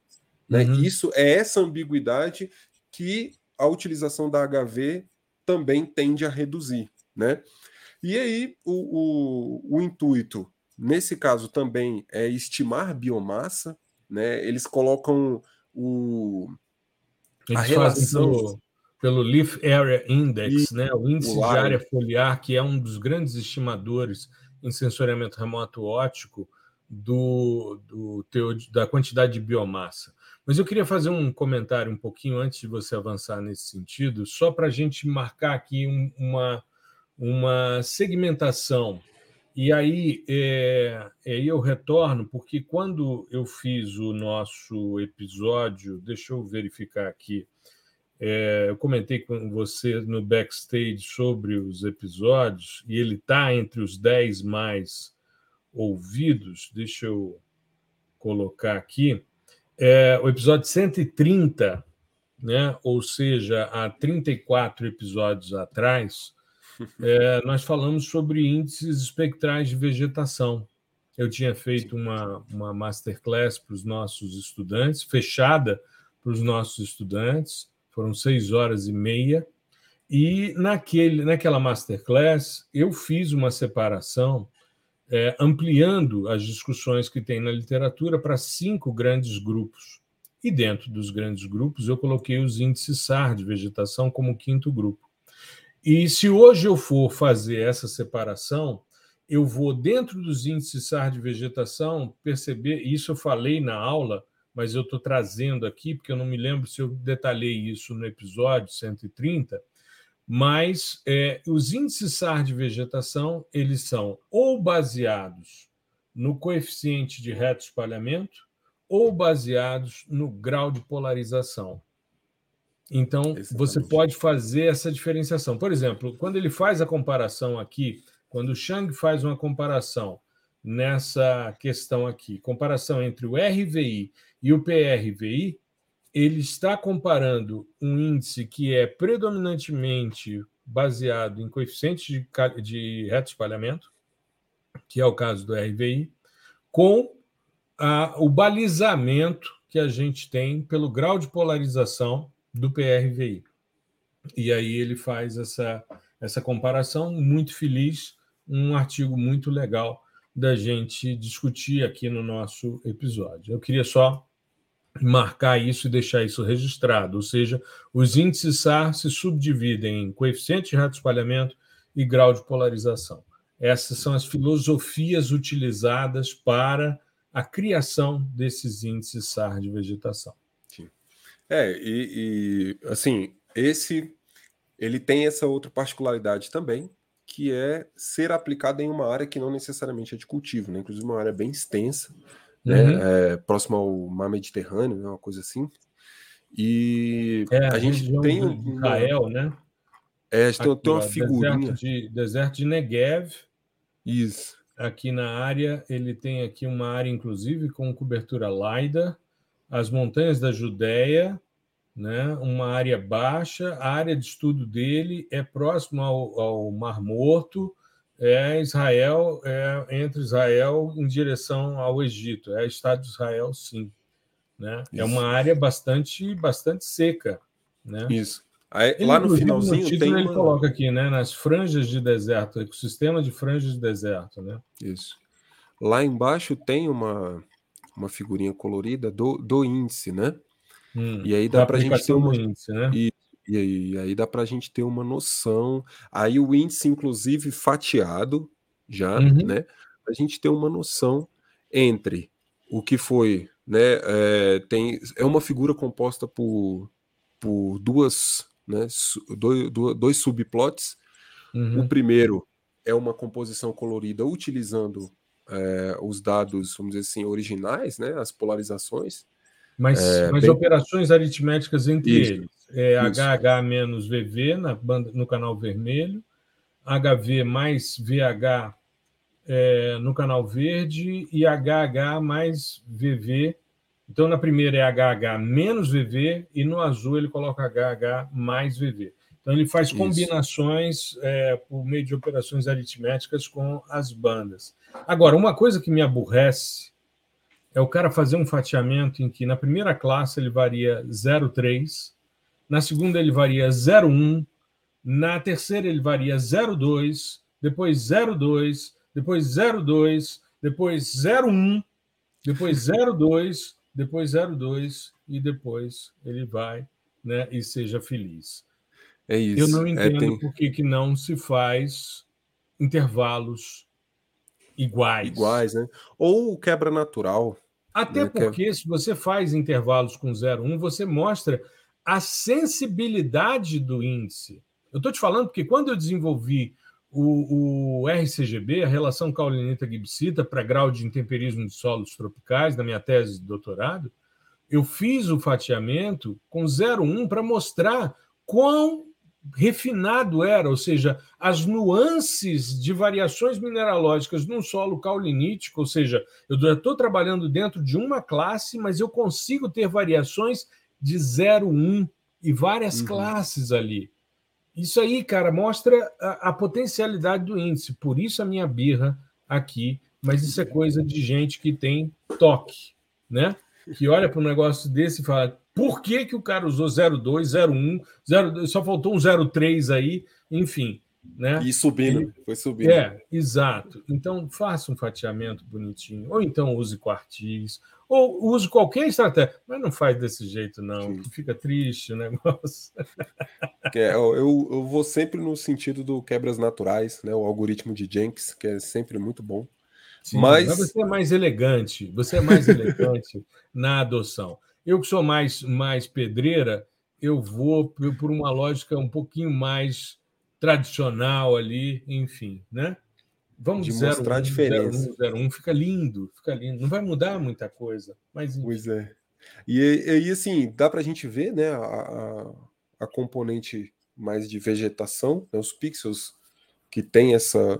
Né? Uhum. Isso é essa ambiguidade que a utilização da HV também tende a reduzir. Né? E aí, o, o, o intuito, nesse caso também, é estimar biomassa. Né? Eles colocam o, a relação pelo Leaf Area Index, e, né, o índice de área foliar, que é um dos grandes estimadores em sensoriamento remoto óptico do, do da quantidade de biomassa. Mas eu queria fazer um comentário um pouquinho antes de você avançar nesse sentido, só para a gente marcar aqui um, uma, uma segmentação. E aí, é, aí eu retorno, porque quando eu fiz o nosso episódio, deixa eu verificar aqui, é, eu comentei com você no backstage sobre os episódios, e ele está entre os 10 mais ouvidos. Deixa eu colocar aqui. É, o episódio 130, né? ou seja, há 34 episódios atrás, é, nós falamos sobre índices espectrais de vegetação. Eu tinha feito uma, uma masterclass para os nossos estudantes, fechada para os nossos estudantes, foram seis horas e meia. E naquele, naquela masterclass, eu fiz uma separação, é, ampliando as discussões que tem na literatura para cinco grandes grupos. E dentro dos grandes grupos, eu coloquei os índices SAR de vegetação como quinto grupo. E se hoje eu for fazer essa separação, eu vou, dentro dos índices SAR de vegetação, perceber, isso eu falei na aula, mas eu estou trazendo aqui, porque eu não me lembro se eu detalhei isso no episódio 130, mas é, os índices SAR de vegetação eles são ou baseados no coeficiente de reto espalhamento ou baseados no grau de polarização. Então, Exatamente. você pode fazer essa diferenciação. Por exemplo, quando ele faz a comparação aqui, quando o Chang faz uma comparação nessa questão aqui, comparação entre o RVI e o PRVI, ele está comparando um índice que é predominantemente baseado em coeficientes de, de reto espalhamento, que é o caso do RVI, com a, o balizamento que a gente tem pelo grau de polarização do PRVI. E aí ele faz essa, essa comparação muito feliz, um artigo muito legal da gente discutir aqui no nosso episódio. Eu queria só marcar isso e deixar isso registrado, ou seja, os índices SAR se subdividem em coeficiente de rato espalhamento e grau de polarização. Essas são as filosofias utilizadas para a criação desses índices SAR de vegetação. Sim. É, e, e assim, esse ele tem essa outra particularidade também, que é ser aplicado em uma área que não necessariamente é de cultivo, né? inclusive uma área bem extensa, né? Uhum. É, próximo ao mar Mediterrâneo, né? uma coisa assim. E é, a, a gente tem um, Israel, né? É, a gente Aqui, tem uma figurinha. Deserto de, deserto de Negev. Isso. Aqui na área, ele tem aqui uma área, inclusive, com cobertura Laida, as montanhas da Judéia, né? uma área baixa. A área de estudo dele é próximo ao, ao Mar Morto, é Israel, é entre Israel em direção ao Egito. É Estado de Israel, sim. Né? É uma área bastante, bastante seca. Né? Isso. Aí, ele, lá no finalzinho no título, tem ele uma... coloca aqui, né, nas franjas de deserto, ecossistema de franjas de deserto, né? Isso. Lá embaixo tem uma, uma figurinha colorida do, do índice, né? Hum, e aí dá para a gente ter uma índice, né? E, e aí, e aí dá para a gente ter uma noção. Aí o índice, inclusive, fatiado já, uhum. né? A gente ter uma noção entre o que foi, né? É, tem, é uma figura composta por, por duas, né? Dois, dois subplots. Uhum. O primeiro é uma composição colorida utilizando é, os dados, vamos dizer assim, originais, né? As polarizações. Mas, é, mas bem... operações aritméticas entre Isso. eles. É HH menos VV na banda, no canal vermelho, HV mais VH é, no canal verde e HH mais VV. Então, na primeira é HH menos VV e no azul ele coloca HH mais VV. Então, ele faz combinações é, por meio de operações aritméticas com as bandas. Agora, uma coisa que me aborrece é o cara fazer um fatiamento em que na primeira classe ele varia 0,3, na segunda ele varia 0,1, na terceira ele varia 0,2, depois 0,2, depois 0,2, depois 0,1, depois 0,2, depois 0,2 e depois ele vai né, e seja feliz. É isso. Eu não é, entendo é, tem... por que, que não se faz intervalos iguais. Iguais, né? Ou quebra natural. Até né, porque, é... se você faz intervalos com 0,1, você mostra a sensibilidade do índice. Eu estou te falando porque quando eu desenvolvi o, o RCGB, a relação caulinita-gibsita, para grau de intemperismo de solos tropicais, na minha tese de doutorado, eu fiz o fatiamento com 0,1 para mostrar quão refinado era, ou seja, as nuances de variações mineralógicas num solo caulinítico, ou seja, eu estou trabalhando dentro de uma classe, mas eu consigo ter variações de 0,1 e várias uhum. classes ali. Isso aí, cara, mostra a, a, potencialidade do índice. Por isso a minha birra aqui. Mas isso é coisa de gente que tem toque, né? Que olha para um negócio desse e fala: por que, que o cara usou 02, 01, 02, só faltou um 03 aí, enfim. Né? E subindo, foi subindo. É, exato. Então, faça um fatiamento bonitinho, ou então use quartis, ou use qualquer estratégia, mas não faz desse jeito, não, fica triste o negócio. É, eu, eu vou sempre no sentido do quebras naturais, né? O algoritmo de Jenks, que é sempre muito bom. Sim, mas... mas você é mais elegante, você é mais elegante na adoção. Eu que sou mais, mais pedreira, eu vou por uma lógica um pouquinho mais tradicional ali, enfim, né? Vamos de mostrar a diferença. 01, fica lindo, fica lindo. Não vai mudar muita coisa, mas enfim. Pois é. E aí, assim, dá para a gente ver, né, a, a, a, componente mais de vegetação, né, os pixels que tem essa,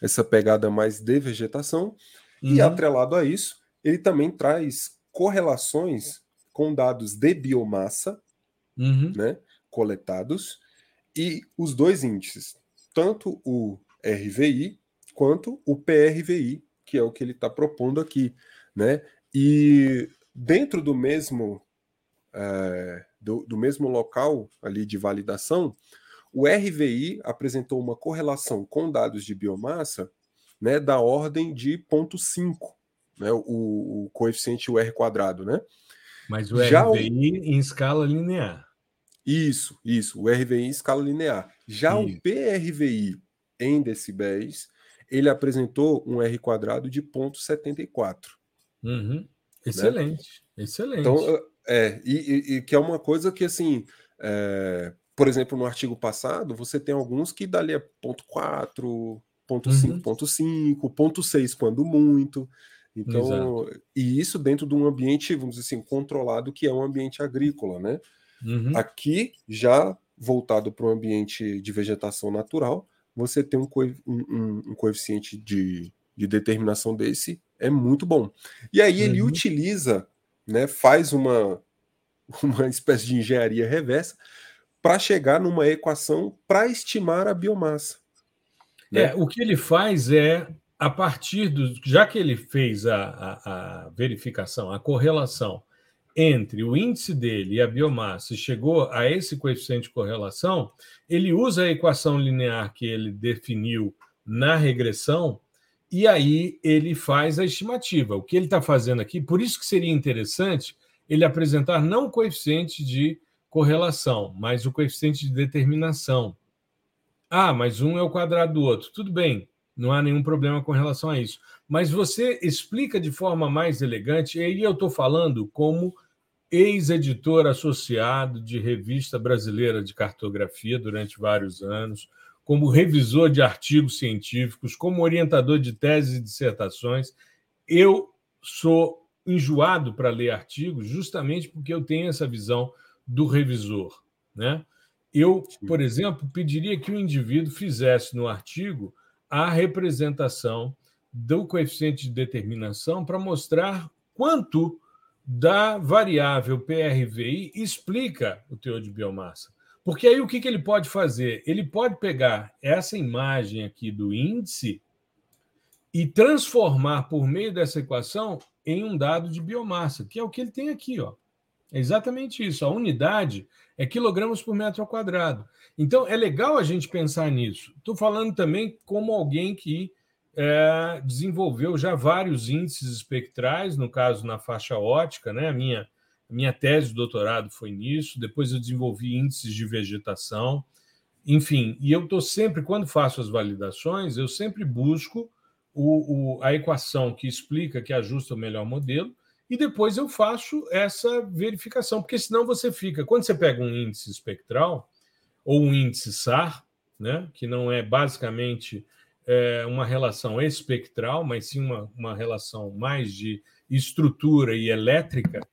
essa pegada mais de vegetação, uhum. e atrelado a isso, ele também traz correlações com dados de biomassa, uhum. né, coletados, e os dois índices, tanto o RVI quanto o PRVI, que é o que ele está propondo aqui, né? E dentro do mesmo é, do, do, mesmo local ali de validação, o RVI apresentou uma correlação com dados de biomassa, né, da ordem de 0,5, né, o, o coeficiente R quadrado, né? Mas o Já RVI o... em escala linear. Isso, isso, o RVI em escala linear. Já isso. o PRVI em decibéis, ele apresentou um R quadrado de 0,74. Uhum. Excelente, né? excelente. Então, é, e, e, que é uma coisa que, assim, é, por exemplo, no artigo passado, você tem alguns que dali é 0,4, 0,5, 0,5, 0,6 quando muito. Então, Exato. e isso dentro de um ambiente, vamos dizer assim, controlado, que é um ambiente agrícola, né? Uhum. Aqui, já voltado para um ambiente de vegetação natural, você tem um, um, um coeficiente de, de, determinação desse, é muito bom. E aí ele uhum. utiliza, né, faz uma, uma espécie de engenharia reversa para chegar numa equação para estimar a biomassa. Né? É, o que ele faz é, a partir do. Já que ele fez a, a, a verificação, a correlação entre o índice dele e a biomassa e chegou a esse coeficiente de correlação, ele usa a equação linear que ele definiu na regressão e aí ele faz a estimativa. O que ele está fazendo aqui, por isso que seria interessante ele apresentar não o coeficiente de correlação, mas o coeficiente de determinação. Ah, mas um é o quadrado do outro. Tudo bem, não há nenhum problema com relação a isso. Mas você explica de forma mais elegante, e aí eu estou falando como ex-editor associado de Revista Brasileira de Cartografia durante vários anos, como revisor de artigos científicos, como orientador de teses e dissertações. Eu sou enjoado para ler artigos justamente porque eu tenho essa visão do revisor. Né? Eu, por exemplo, pediria que o indivíduo fizesse no artigo a representação do coeficiente de determinação para mostrar quanto da variável PRVI explica o teor de biomassa. Porque aí o que, que ele pode fazer? Ele pode pegar essa imagem aqui do índice e transformar por meio dessa equação em um dado de biomassa, que é o que ele tem aqui. Ó. É exatamente isso. A unidade é quilogramas por metro quadrado. Então, é legal a gente pensar nisso. Estou falando também como alguém que é, desenvolveu já vários índices espectrais, no caso na faixa ótica, né? A minha, minha tese de doutorado foi nisso. Depois eu desenvolvi índices de vegetação, enfim. E eu estou sempre, quando faço as validações, eu sempre busco o, o, a equação que explica, que ajusta o melhor modelo, e depois eu faço essa verificação, porque senão você fica. Quando você pega um índice espectral, ou um índice SAR, né, que não é basicamente é, uma relação espectral, mas sim uma, uma relação mais de estrutura e elétrica,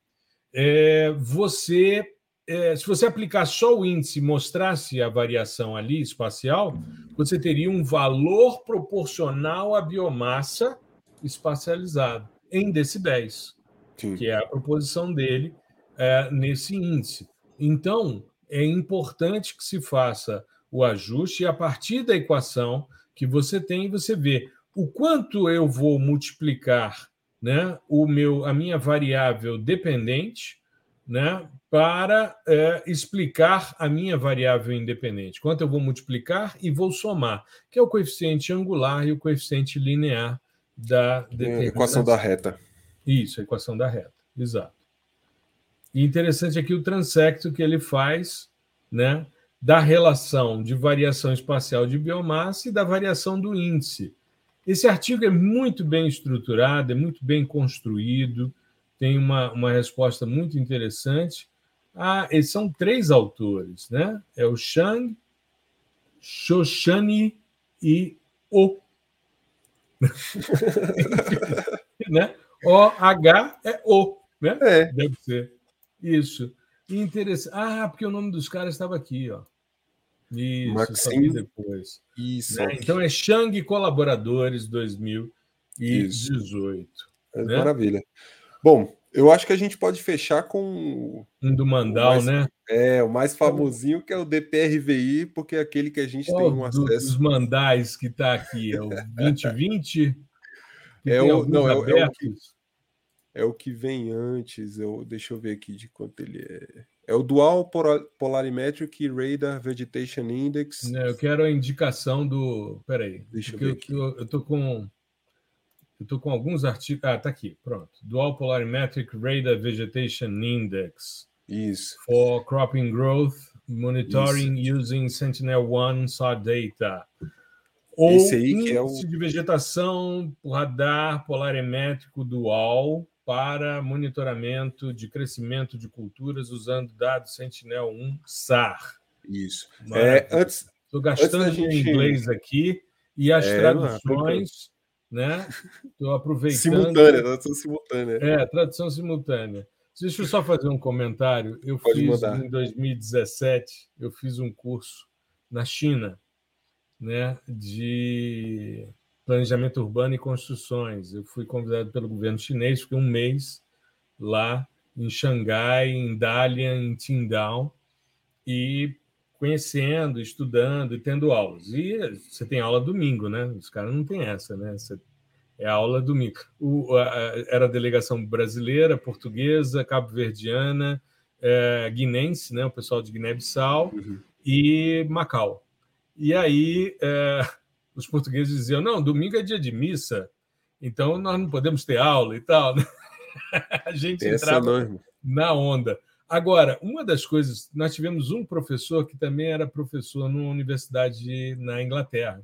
é, você, é, se você aplicar só o índice e mostrasse a variação ali espacial, você teria um valor proporcional à biomassa espacializado em decibéis, Sim. que é a proposição dele é, nesse índice. Então, é importante que se faça o ajuste e a partir da equação que você tem, você vê o quanto eu vou multiplicar né, o meu, a minha variável dependente né, para é, explicar a minha variável independente. Quanto eu vou multiplicar e vou somar, que é o coeficiente angular e o coeficiente linear da é, equação da reta. Isso, a equação da reta, exato. E interessante aqui o transecto que ele faz, né, da relação de variação espacial de biomassa e da variação do índice. Esse artigo é muito bem estruturado, é muito bem construído, tem uma, uma resposta muito interessante. Ah, eles são três autores, né? É o Shang, Shoshani e O. né? O-H é O, né? É. Deve ser. Isso. Interessante. Ah, porque o nome dos caras estava aqui, ó. Isso, Maxim... depois. Isso. Né? Então é Shang Colaboradores 2018. É né? Maravilha. Bom, eu acho que a gente pode fechar com. Um do Mandal, mais, né? É, o mais famosinho que é o DPRVI, porque é aquele que a gente tem um acesso. Dos mandais que está aqui, é o 2020. é o, não, é, é, o que, é o que vem antes. Eu, deixa eu ver aqui de quanto ele é. É o Dual Polarimetric Radar Vegetation Index. Não, eu quero a indicação do. Peraí. Deixa eu ver. Aqui. Eu, eu tô com. Eu tô com alguns artigos. Ah, tá aqui. Pronto. Dual Polarimetric Radar Vegetation Index. Isso. For cropping growth, monitoring Isso. using Sentinel-1 SAR data. Ou Esse aí que é o... de vegetação, radar polarimétrico dual para monitoramento de crescimento de culturas usando dados Sentinel-1 SAR. Isso. É, antes, Estou gastando antes gente... inglês aqui e as é, traduções, né? Estou aproveitando. Simultânea, tradução simultânea. É, tradução simultânea. Deixa eu só fazer um comentário. Eu Pode fiz mandar. em 2017, eu fiz um curso na China, né, de planejamento urbano e construções. Eu fui convidado pelo governo chinês, fiquei um mês lá em Xangai, em Dalian, em Qingdao, e conhecendo, estudando e tendo aulas. E você tem aula domingo, né? Os caras não têm essa, né? Você, é aula domingo. O, a, era a delegação brasileira, portuguesa, cabo-verdiana, é, guinense, né? O pessoal de Guiné-Bissau uhum. e Macau. E aí é, os portugueses diziam: não, domingo é dia de missa, então nós não podemos ter aula e tal. A gente Essa entrava na onda. Agora, uma das coisas, nós tivemos um professor que também era professor numa universidade na Inglaterra,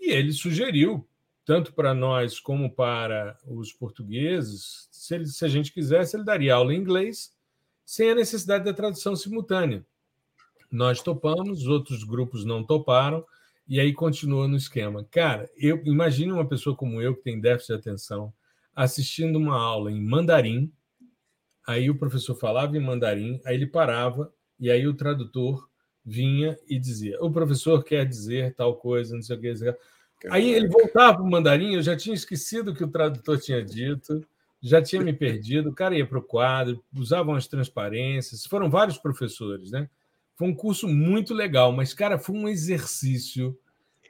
e ele sugeriu, tanto para nós como para os portugueses, se, ele, se a gente quisesse, ele daria aula em inglês, sem a necessidade da tradução simultânea. Nós topamos, outros grupos não toparam, e aí continua no esquema. Cara, eu imagine uma pessoa como eu, que tem déficit de atenção, assistindo uma aula em mandarim, aí o professor falava em mandarim, aí ele parava, e aí o tradutor vinha e dizia: o professor quer dizer tal coisa, não sei o que. Aí ele voltava para o mandarim, eu já tinha esquecido o que o tradutor tinha dito, já tinha me perdido, o cara ia para o quadro, usavam as transparências, foram vários professores, né? Foi um curso muito legal, mas, cara, foi um exercício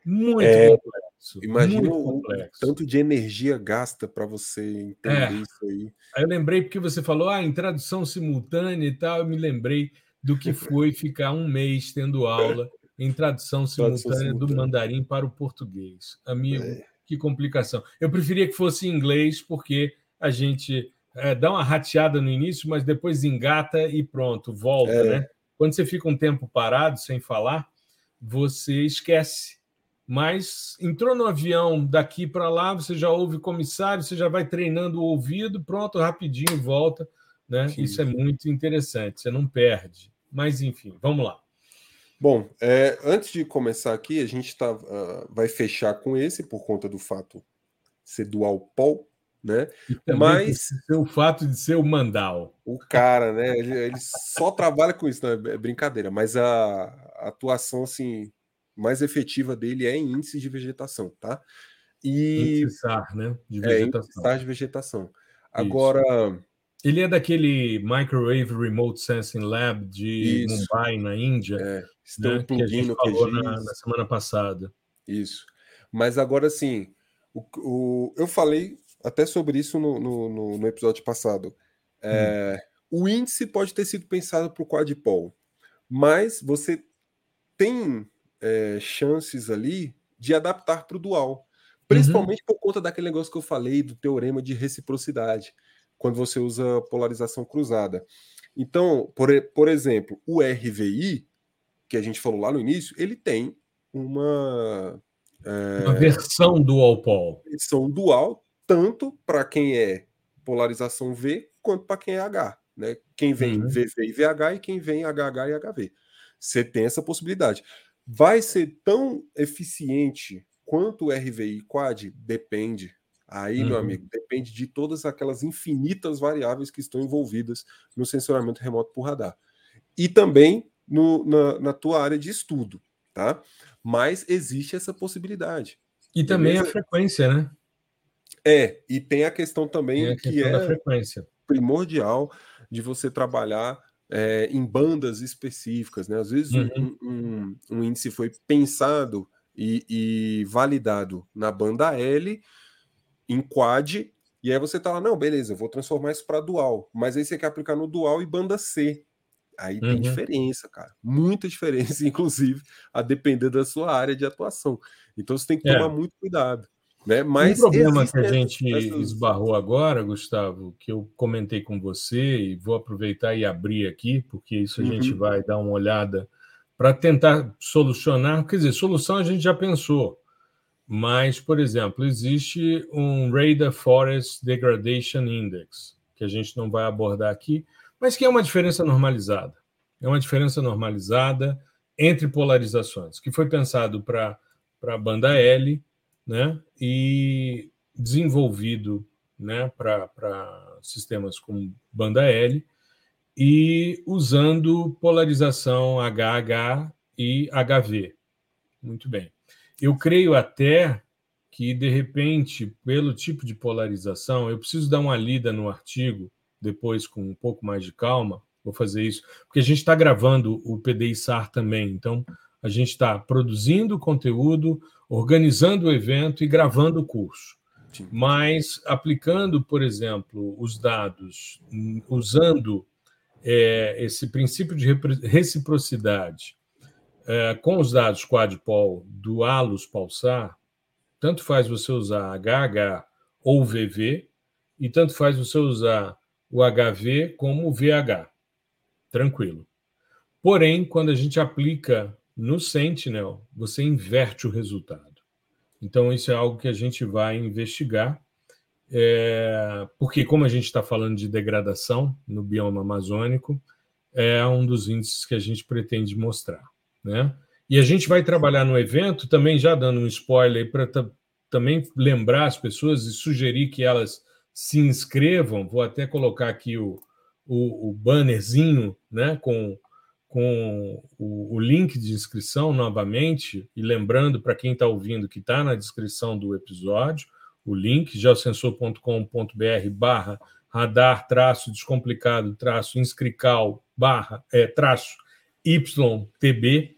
muito é, complexo. Imagina o tanto de energia gasta para você entender é. isso aí. Aí eu lembrei porque você falou, ah, em tradução simultânea e tal, eu me lembrei do que foi ficar um mês tendo aula em tradução simultânea, tradução simultânea. do mandarim para o português. Amigo, é. que complicação. Eu preferia que fosse em inglês, porque a gente é, dá uma rateada no início, mas depois engata e pronto, volta, é. né? Quando você fica um tempo parado sem falar, você esquece, mas entrou no avião daqui para lá, você já ouve comissário, você já vai treinando o ouvido, pronto, rapidinho volta. Né? Isso é muito interessante, você não perde. Mas, enfim, vamos lá. Bom, é, antes de começar aqui, a gente tá, uh, vai fechar com esse, por conta do fato ser dual pol, né? Mas o fato de ser o Mandal. O cara, né? Ele, ele só trabalha com isso, né? É brincadeira. Mas a, a, atuação assim mais efetiva dele é em índice de vegetação, tá? E índice né? De vegetação. É, de vegetação. Agora isso. ele é daquele Microwave Remote Sensing Lab de isso. Mumbai, na Índia, é. né? que a gente falou na, na semana passada. Isso. Mas agora sim, o, o, eu falei até sobre isso no, no, no episódio passado. É, hum. O índice pode ter sido pensado para o quadpol, mas você tem é, chances ali de adaptar para o dual, principalmente uhum. por conta daquele negócio que eu falei do teorema de reciprocidade, quando você usa polarização cruzada. Então, por, por exemplo, o RVI, que a gente falou lá no início, ele tem uma. É, uma versão dual pol. Versão dual tanto para quem é polarização V quanto para quem é H. Né? Quem vem uhum. VV e VH e quem vem HH e HV. Você tem essa possibilidade. Vai ser tão eficiente quanto o RVI Quad? Depende. Aí, uhum. meu amigo, depende de todas aquelas infinitas variáveis que estão envolvidas no sensoramento remoto por radar. E também no, na, na tua área de estudo, tá? Mas existe essa possibilidade. E também a frequência, né? É, e tem a questão também a questão que é primordial de você trabalhar é, em bandas específicas, né? Às vezes uhum. um, um, um, índice foi pensado e, e, validado na banda L, em quad, e aí você tá lá, não, beleza, vou transformar isso para dual, mas aí você quer aplicar no dual e banda C. Aí uhum. tem diferença, cara. Muita diferença, inclusive, a depender da sua área de atuação. Então você tem que tomar é. muito cuidado. Né? Mas um problema que a gente esbarrou agora, Gustavo, que eu comentei com você e vou aproveitar e abrir aqui, porque isso a uhum. gente vai dar uma olhada para tentar solucionar. Quer dizer, solução a gente já pensou, mas, por exemplo, existe um Radar Forest Degradation Index, que a gente não vai abordar aqui, mas que é uma diferença normalizada. É uma diferença normalizada entre polarizações, que foi pensado para a banda L né? e desenvolvido né, para sistemas como banda L e usando polarização HH e HV. Muito bem. Eu creio até que, de repente, pelo tipo de polarização, eu preciso dar uma lida no artigo, depois com um pouco mais de calma, vou fazer isso, porque a gente está gravando o PDI-SAR também, então a gente está produzindo conteúdo, organizando o evento e gravando o curso. Sim. Mas aplicando, por exemplo, os dados, usando é, esse princípio de reciprocidade é, com os dados quadpol do ALUS pulsar, tanto faz você usar HH ou VV, e tanto faz você usar o HV como o VH. Tranquilo. Porém, quando a gente aplica no Sentinel, você inverte o resultado. Então, isso é algo que a gente vai investigar, é, porque, como a gente está falando de degradação no bioma amazônico, é um dos índices que a gente pretende mostrar. Né? E a gente vai trabalhar no evento, também já dando um spoiler para também lembrar as pessoas e sugerir que elas se inscrevam. Vou até colocar aqui o, o, o bannerzinho né, com com o, o, link de inscrição novamente, e lembrando para quem está ouvindo que está na descrição do episódio, o link geosensor.com.br barra radar traço descomplicado traço inscrical barra é, traço YTB.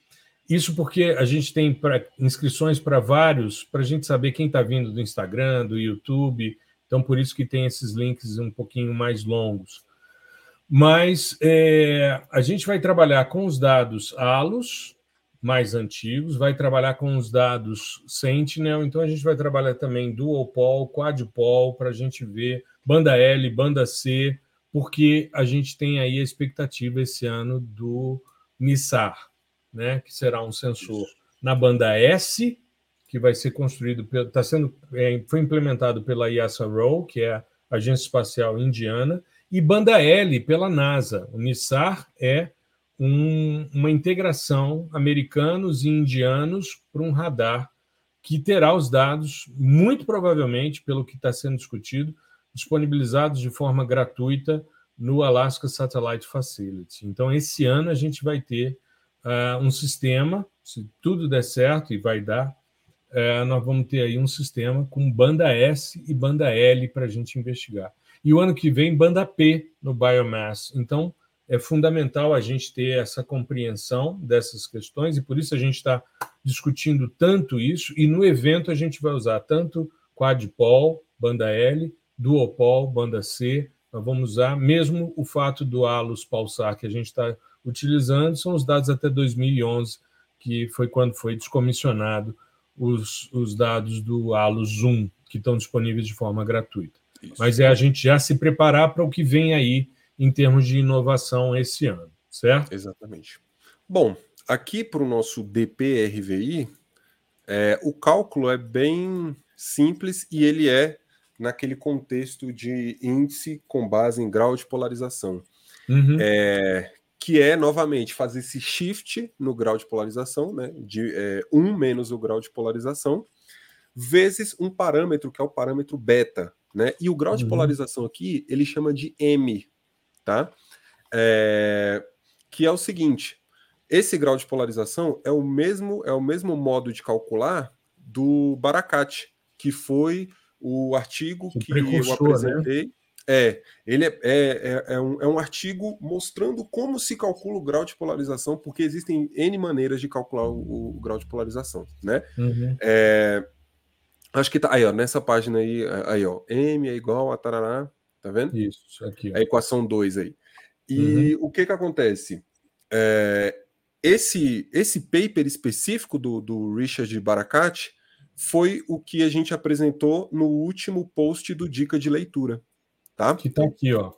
Isso porque a gente tem pra, inscrições para vários, para a gente saber quem está vindo do Instagram, do YouTube. Então, por isso que tem esses links um pouquinho mais longos. Mas é, a gente vai trabalhar com os dados ALOS mais antigos, vai trabalhar com os dados Sentinel, então a gente vai trabalhar também Dual Pol, Quadpol, para a gente ver banda L, banda C, porque a gente tem aí a expectativa esse ano do NISAR, né, que será um sensor na banda S, que vai ser construído, está sendo, é, foi implementado pela IASA-RO, que é a Agência Espacial Indiana, e banda L pela NASA. O NISAR é um, uma integração americanos e indianos para um radar que terá os dados, muito provavelmente, pelo que está sendo discutido, disponibilizados de forma gratuita no Alaska Satellite Facility. Então, esse ano a gente vai ter uh, um sistema, se tudo der certo e vai dar, uh, nós vamos ter aí um sistema com banda S e banda L para a gente investigar. E o ano que vem, banda P no Biomass. Então, é fundamental a gente ter essa compreensão dessas questões e por isso a gente está discutindo tanto isso. E no evento a gente vai usar tanto quadpol, banda L, duopol, banda C. Nós vamos usar mesmo o fato do ALUS pulsar que a gente está utilizando, são os dados até 2011, que foi quando foi descomissionado os, os dados do ALUS Zoom, que estão disponíveis de forma gratuita. Isso. Mas é a gente já se preparar para o que vem aí em termos de inovação esse ano, certo? Exatamente. Bom, aqui para o nosso DPRVI, é, o cálculo é bem simples e ele é naquele contexto de índice com base em grau de polarização. Uhum. É, que é, novamente, fazer esse shift no grau de polarização, né, de é, 1 menos o grau de polarização, vezes um parâmetro, que é o parâmetro beta. Né? E o grau de uhum. polarização aqui, ele chama de M, tá? É, que é o seguinte, esse grau de polarização é o mesmo é o mesmo modo de calcular do Barakat, que foi o artigo o que eu né? apresentei. Né? É, ele é, é, é, é, um, é um artigo mostrando como se calcula o grau de polarização, porque existem N maneiras de calcular o, o grau de polarização, né? Uhum. É, acho que tá aí, ó, nessa página aí, aí, ó, M é igual a tarará, Tá vendo? Isso, aqui. Ó. A equação 2 aí. E uhum. o que que acontece? É, esse, esse paper específico do, do Richard Barakat foi o que a gente apresentou no último post do Dica de Leitura. Tá? Que tá aqui, ó.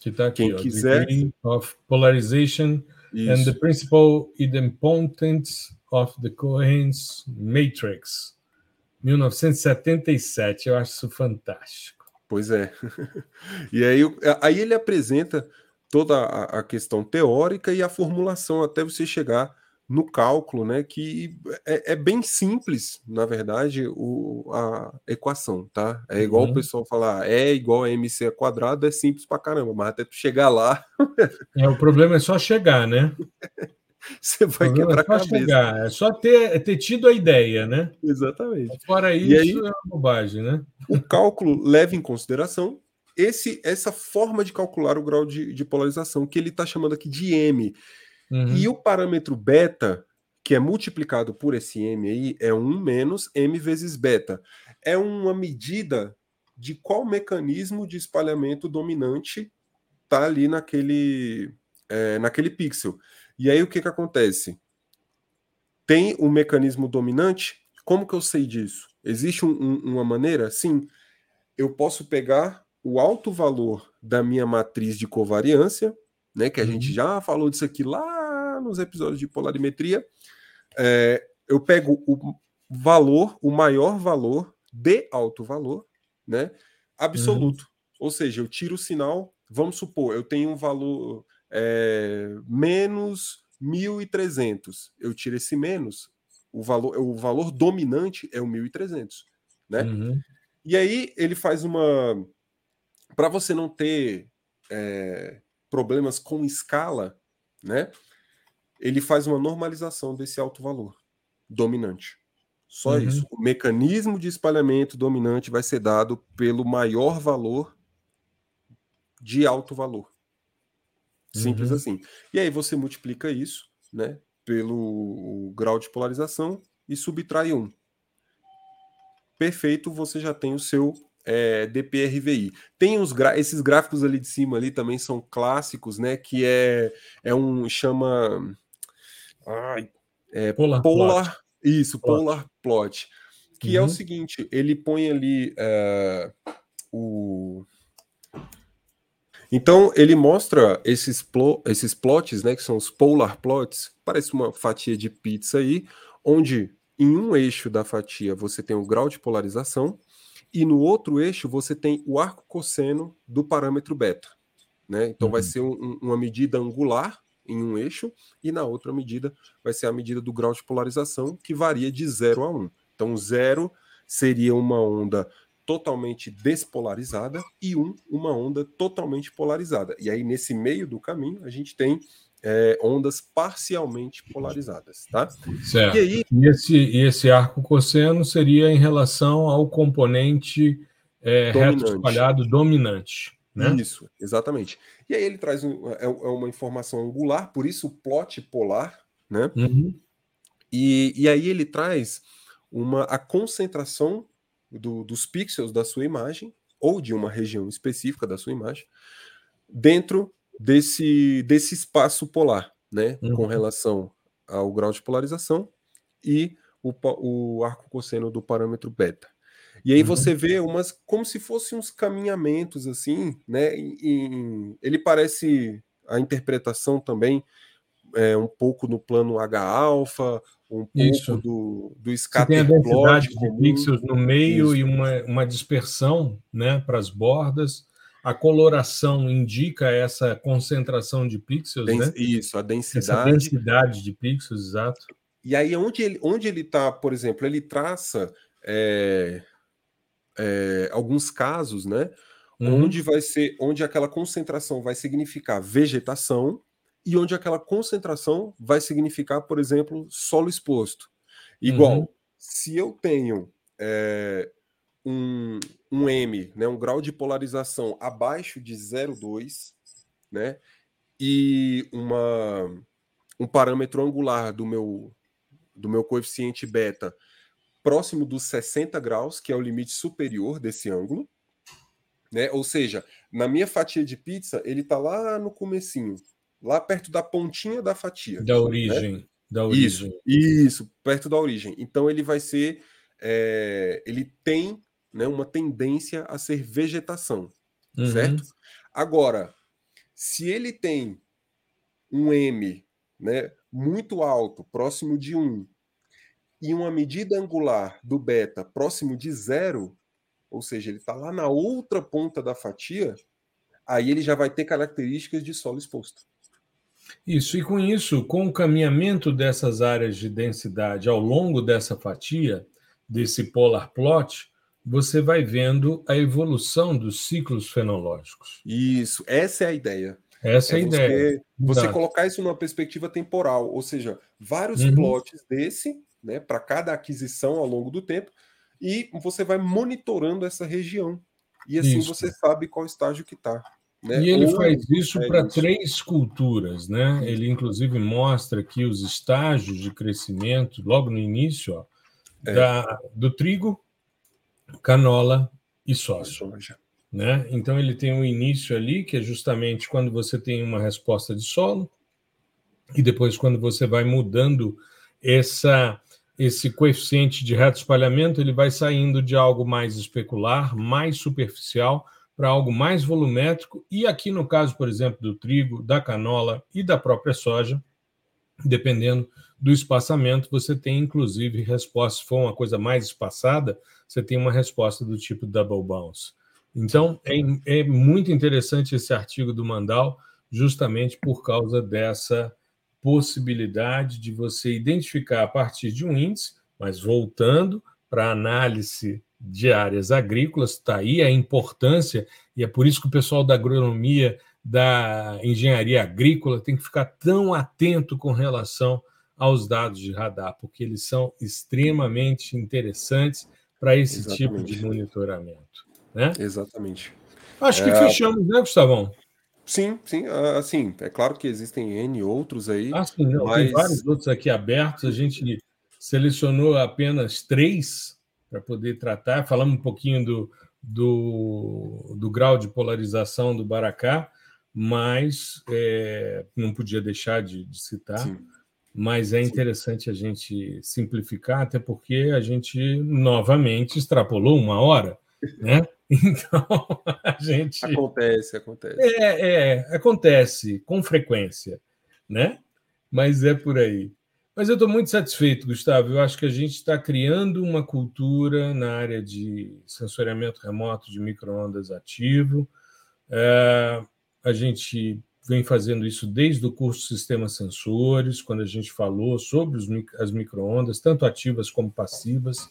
Que tá aqui, Quem ó. quiser. Degree of Polarization Isso. and the Principal Idempotence of the Coherence Matrix. 1977. Eu acho isso fantástico. Pois é. e aí, aí ele apresenta toda a, questão teórica e a formulação até você chegar no cálculo, né? Que é, é bem simples, na verdade, o, a equação, tá? É igual uhum. o pessoal falar, é igual a MC quadrado, é simples pra caramba, mas até tu chegar lá. é, o problema é só chegar, né? Você vai quebrar é a cabeça. Chegar. É só ter, é ter tido a ideia, né? Exatamente. Fora isso, aí, é uma bobagem, né? O cálculo leva em consideração esse, essa forma de calcular o grau de, de polarização, que ele está chamando aqui de M. Uhum. E o parâmetro beta, que é multiplicado por esse M aí, é 1 menos M vezes beta. É uma medida de qual mecanismo de espalhamento dominante está ali naquele, é, naquele pixel. E aí o que, que acontece? Tem um mecanismo dominante. Como que eu sei disso? Existe um, um, uma maneira? Sim. Eu posso pegar o alto valor da minha matriz de covariância, né? Que a uhum. gente já falou disso aqui lá nos episódios de polarimetria. É, eu pego o valor, o maior valor de alto valor, né? Absoluto. Uhum. Ou seja, eu tiro o sinal. Vamos supor, eu tenho um valor é, menos 1.300. Eu tiro esse menos, o valor, o valor dominante é o 1.300, né? Uhum. E aí ele faz uma... Para você não ter é, problemas com escala, né? Ele faz uma normalização desse alto valor dominante. Só uhum. isso. O mecanismo de espalhamento dominante vai ser dado pelo maior valor de alto valor. Simples uhum. assim. E aí você multiplica isso, né, pelo grau de polarização e subtrai um. Perfeito, você já tem o seu é, DPRVI. Tem os esses gráficos ali de cima ali também são clássicos, né? Que é, é um chama ai, é, polar, polar plot. isso, plot. polar plot, que uhum. é o uhum. seguinte, ele põe ali uh, o então ele mostra esses, plo esses plots, né, que são os polar plots, parece uma fatia de pizza aí, onde em um eixo da fatia você tem o grau de polarização e no outro eixo você tem o arco cosseno do parâmetro beta. Né? Então uhum. vai ser um, uma medida angular em um eixo e na outra medida vai ser a medida do grau de polarização que varia de 0 a 1. Um. Então 0 seria uma onda totalmente despolarizada e 1 um, uma onda totalmente polarizada. E aí nesse meio do caminho a gente tem é, ondas parcialmente polarizadas, tá? Certo. E, aí... e, esse, esse arco cosseno seria em relação ao componente é, reto espalhado dominante. Né? Isso, exatamente. E aí ele traz um, é, é, uma informação angular, por isso o plot polar, né? Uhum. E, e aí ele traz uma, a concentração do, dos pixels da sua imagem, ou de uma região específica da sua imagem, dentro desse, desse espaço polar, né? Uhum. Com relação ao grau de polarização e o, o arco cosseno do parâmetro beta. E aí uhum. você vê umas como se fossem uns caminhamentos assim, né? E, ele parece a interpretação também é, um pouco no plano H-alfa, um Isso. pouco do, a densidade de pixels no meio Isso. e uma, uma dispersão né, para as bordas. A coloração indica essa concentração de pixels, Den né? Isso, a densidade. Essa densidade de pixels, exato. E aí, onde ele onde ele está, por exemplo, ele traça é, é, alguns casos, né? Uhum. Onde vai ser, onde aquela concentração vai significar vegetação e onde aquela concentração vai significar, por exemplo, solo exposto. Igual, uhum. se eu tenho é, um, um M, né, um grau de polarização abaixo de 0,2, né, e uma, um parâmetro angular do meu, do meu coeficiente beta próximo dos 60 graus, que é o limite superior desse ângulo, né? Ou seja, na minha fatia de pizza, ele está lá no comecinho, lá perto da pontinha da fatia. Da origem. Né? Da origem. Isso, isso, perto da origem. Então ele vai ser, é, ele tem né, uma tendência a ser vegetação, uhum. certo? Agora, se ele tem um M né, muito alto, próximo de 1, e uma medida angular do beta próximo de zero, ou seja, ele está lá na outra ponta da fatia, aí ele já vai ter características de solo exposto. Isso, e com isso, com o caminhamento dessas áreas de densidade ao longo dessa fatia, desse polar plot, você vai vendo a evolução dos ciclos fenológicos. Isso, essa é a ideia. Essa é, é a você, ideia. Você colocar isso numa perspectiva temporal, ou seja, vários uhum. plots desse né, para cada aquisição ao longo do tempo, e você vai monitorando essa região. E assim isso. você sabe qual estágio que está. Né? E ele Ou faz isso é para três culturas, né? Ele inclusive mostra aqui os estágios de crescimento logo no início, ó, é. da, do trigo, canola e soja. soja. Né? Então ele tem um início ali que é justamente quando você tem uma resposta de solo e depois quando você vai mudando essa esse coeficiente de reto espalhamento ele vai saindo de algo mais especular, mais superficial, para algo mais volumétrico, e aqui no caso, por exemplo, do trigo, da canola e da própria soja, dependendo do espaçamento, você tem inclusive resposta, se for uma coisa mais espaçada, você tem uma resposta do tipo double bounce. Então, é, é muito interessante esse artigo do Mandal, justamente por causa dessa possibilidade de você identificar a partir de um índice, mas voltando para a análise de áreas agrícolas, está aí a importância, e é por isso que o pessoal da agronomia, da engenharia agrícola, tem que ficar tão atento com relação aos dados de radar, porque eles são extremamente interessantes para esse Exatamente. tipo de monitoramento. Né? Exatamente. Acho que é... fechamos, né, Gustavão? Sim, sim, assim, é claro que existem N outros aí. Ah, sim, não, mas... tem vários outros aqui abertos, a gente selecionou apenas três para poder tratar, falamos um pouquinho do, do, do, grau de polarização do Baracá, mas é, não podia deixar de, de citar, sim. mas é interessante a gente simplificar, até porque a gente novamente extrapolou uma hora, né? Então, a gente. Acontece, acontece. É, é, acontece com frequência, né? Mas é por aí. Mas eu estou muito satisfeito, Gustavo. Eu acho que a gente está criando uma cultura na área de sensoriamento remoto de microondas ativo. É, a gente vem fazendo isso desde o curso Sistemas Sensores, quando a gente falou sobre os, as microondas, tanto ativas como passivas,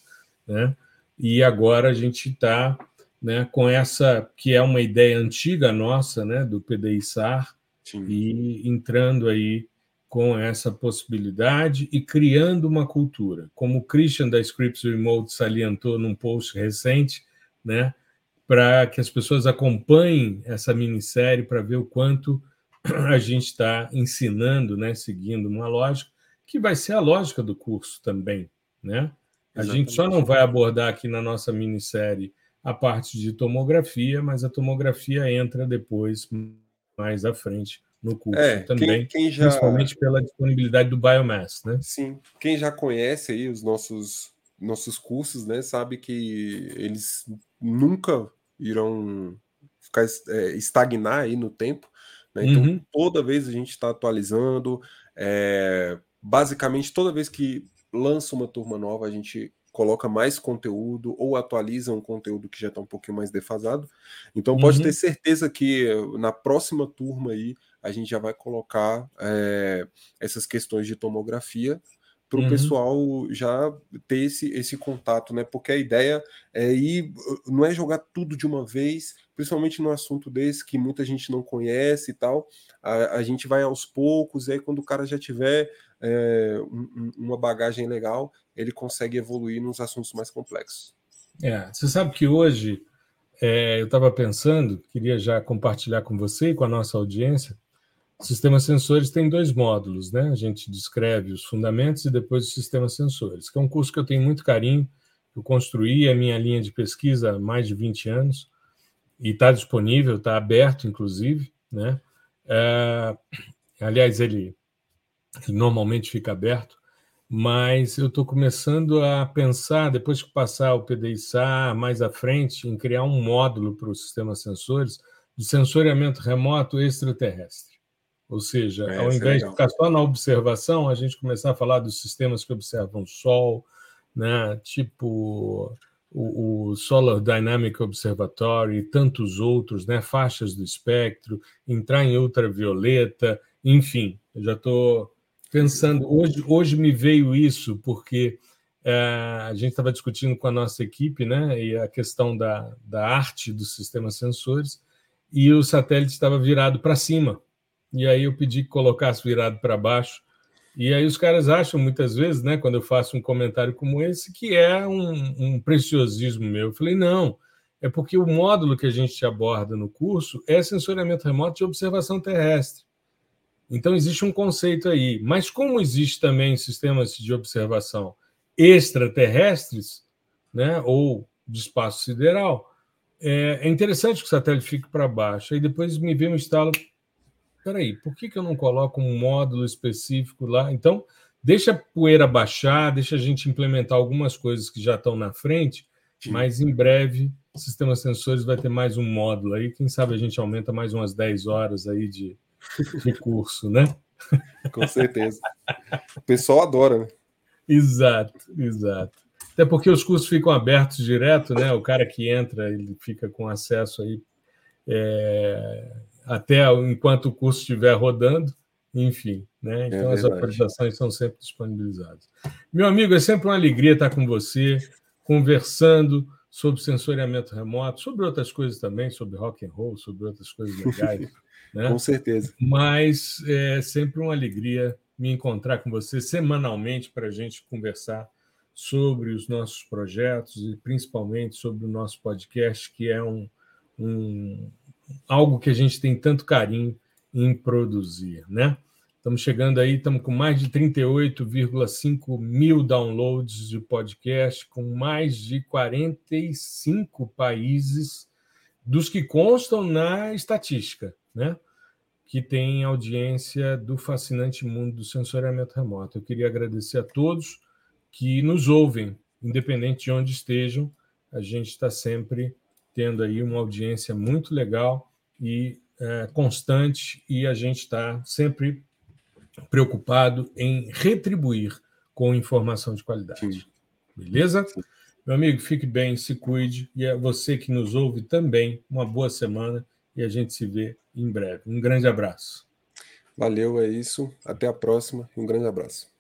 né? E agora a gente está né, com essa que é uma ideia antiga nossa, né, do PDI-SAR, e entrando aí com essa possibilidade e criando uma cultura. Como o Christian da Scripts Remote salientou num post recente, né, para que as pessoas acompanhem essa minissérie para ver o quanto a gente está ensinando, né, seguindo uma lógica que vai ser a lógica do curso também, né? A Exatamente. gente só não vai abordar aqui na nossa minissérie a parte de tomografia, mas a tomografia entra depois, mais à frente, no curso é, também, quem, quem já... principalmente pela disponibilidade do biomass, né? Sim, quem já conhece aí os nossos nossos cursos, né, sabe que eles nunca irão ficar é, estagnar aí no tempo, né? Então uhum. toda vez a gente está atualizando, é, basicamente toda vez que lança uma turma nova a gente coloca mais conteúdo ou atualiza um conteúdo que já está um pouquinho mais defasado. Então pode uhum. ter certeza que na próxima turma aí a gente já vai colocar é, essas questões de tomografia para o uhum. pessoal já ter esse, esse contato, né? Porque a ideia é ir, não é jogar tudo de uma vez, principalmente no assunto desse que muita gente não conhece e tal. A, a gente vai aos poucos, aí quando o cara já tiver é, um, uma bagagem legal, ele consegue evoluir nos assuntos mais complexos. É, você sabe que hoje é, eu estava pensando, queria já compartilhar com você e com a nossa audiência, Sistemas sensores tem dois módulos, né? A gente descreve os fundamentos e depois os sistemas sensores, que é um curso que eu tenho muito carinho. Eu construí a minha linha de pesquisa há mais de 20 anos e está disponível, está aberto, inclusive, né? É, aliás, ele, ele normalmente fica aberto, mas eu estou começando a pensar, depois que passar o PDI-SAR mais à frente, em criar um módulo para os sistemas sensores de sensoriamento remoto extraterrestre. Ou seja, é, ao invés é de ficar só na observação, a gente começar a falar dos sistemas que observam o Sol, né? tipo o, o Solar Dynamic Observatory e tantos outros, né? faixas do espectro, entrar em ultravioleta, enfim, eu já estou pensando. Hoje, hoje me veio isso, porque é, a gente estava discutindo com a nossa equipe né? e a questão da, da arte dos sistemas sensores, e o satélite estava virado para cima e aí eu pedi que colocasse virado para baixo. E aí os caras acham muitas vezes, né, quando eu faço um comentário como esse, que é um, um preciosismo meu. Eu falei, não, é porque o módulo que a gente aborda no curso é sensoriamento remoto de observação terrestre. Então existe um conceito aí. Mas como existe também sistemas de observação extraterrestres, né, ou de espaço sideral, é, é interessante que o satélite fique para baixo. Aí depois me vem um estalo, peraí, por que, que eu não coloco um módulo específico lá? Então, deixa a poeira baixar, deixa a gente implementar algumas coisas que já estão na frente, Sim. mas em breve o sistema sensores vai ter mais um módulo aí. Quem sabe a gente aumenta mais umas 10 horas aí de, de curso, né? Com certeza. O pessoal adora, né? Exato, exato. Até porque os cursos ficam abertos direto, né? O cara que entra, ele fica com acesso aí é, até enquanto o curso estiver rodando, enfim. Né? É então, é as atualizações são sempre disponibilizadas. Meu amigo, é sempre uma alegria estar com você, conversando sobre sensoriamento remoto, sobre outras coisas também, sobre rock and roll, sobre outras coisas legais. né? Com certeza. Mas é sempre uma alegria me encontrar com você semanalmente para a gente conversar sobre os nossos projetos e principalmente sobre o nosso podcast, que é um, um, algo que a gente tem tanto carinho em produzir, né? Estamos chegando aí, estamos com mais de 38,5 mil downloads de podcast, com mais de 45 países dos que constam na estatística, né? Que tem audiência do fascinante mundo do sensoriamento remoto. Eu queria agradecer a todos que nos ouvem, independente de onde estejam, a gente está sempre tendo aí uma audiência muito legal e é, constante, e a gente está sempre preocupado em retribuir com informação de qualidade. Sim. Beleza? Sim. Meu amigo, fique bem, se cuide. E a você que nos ouve também, uma boa semana e a gente se vê em breve. Um grande abraço. Valeu, é isso. Até a próxima e um grande abraço.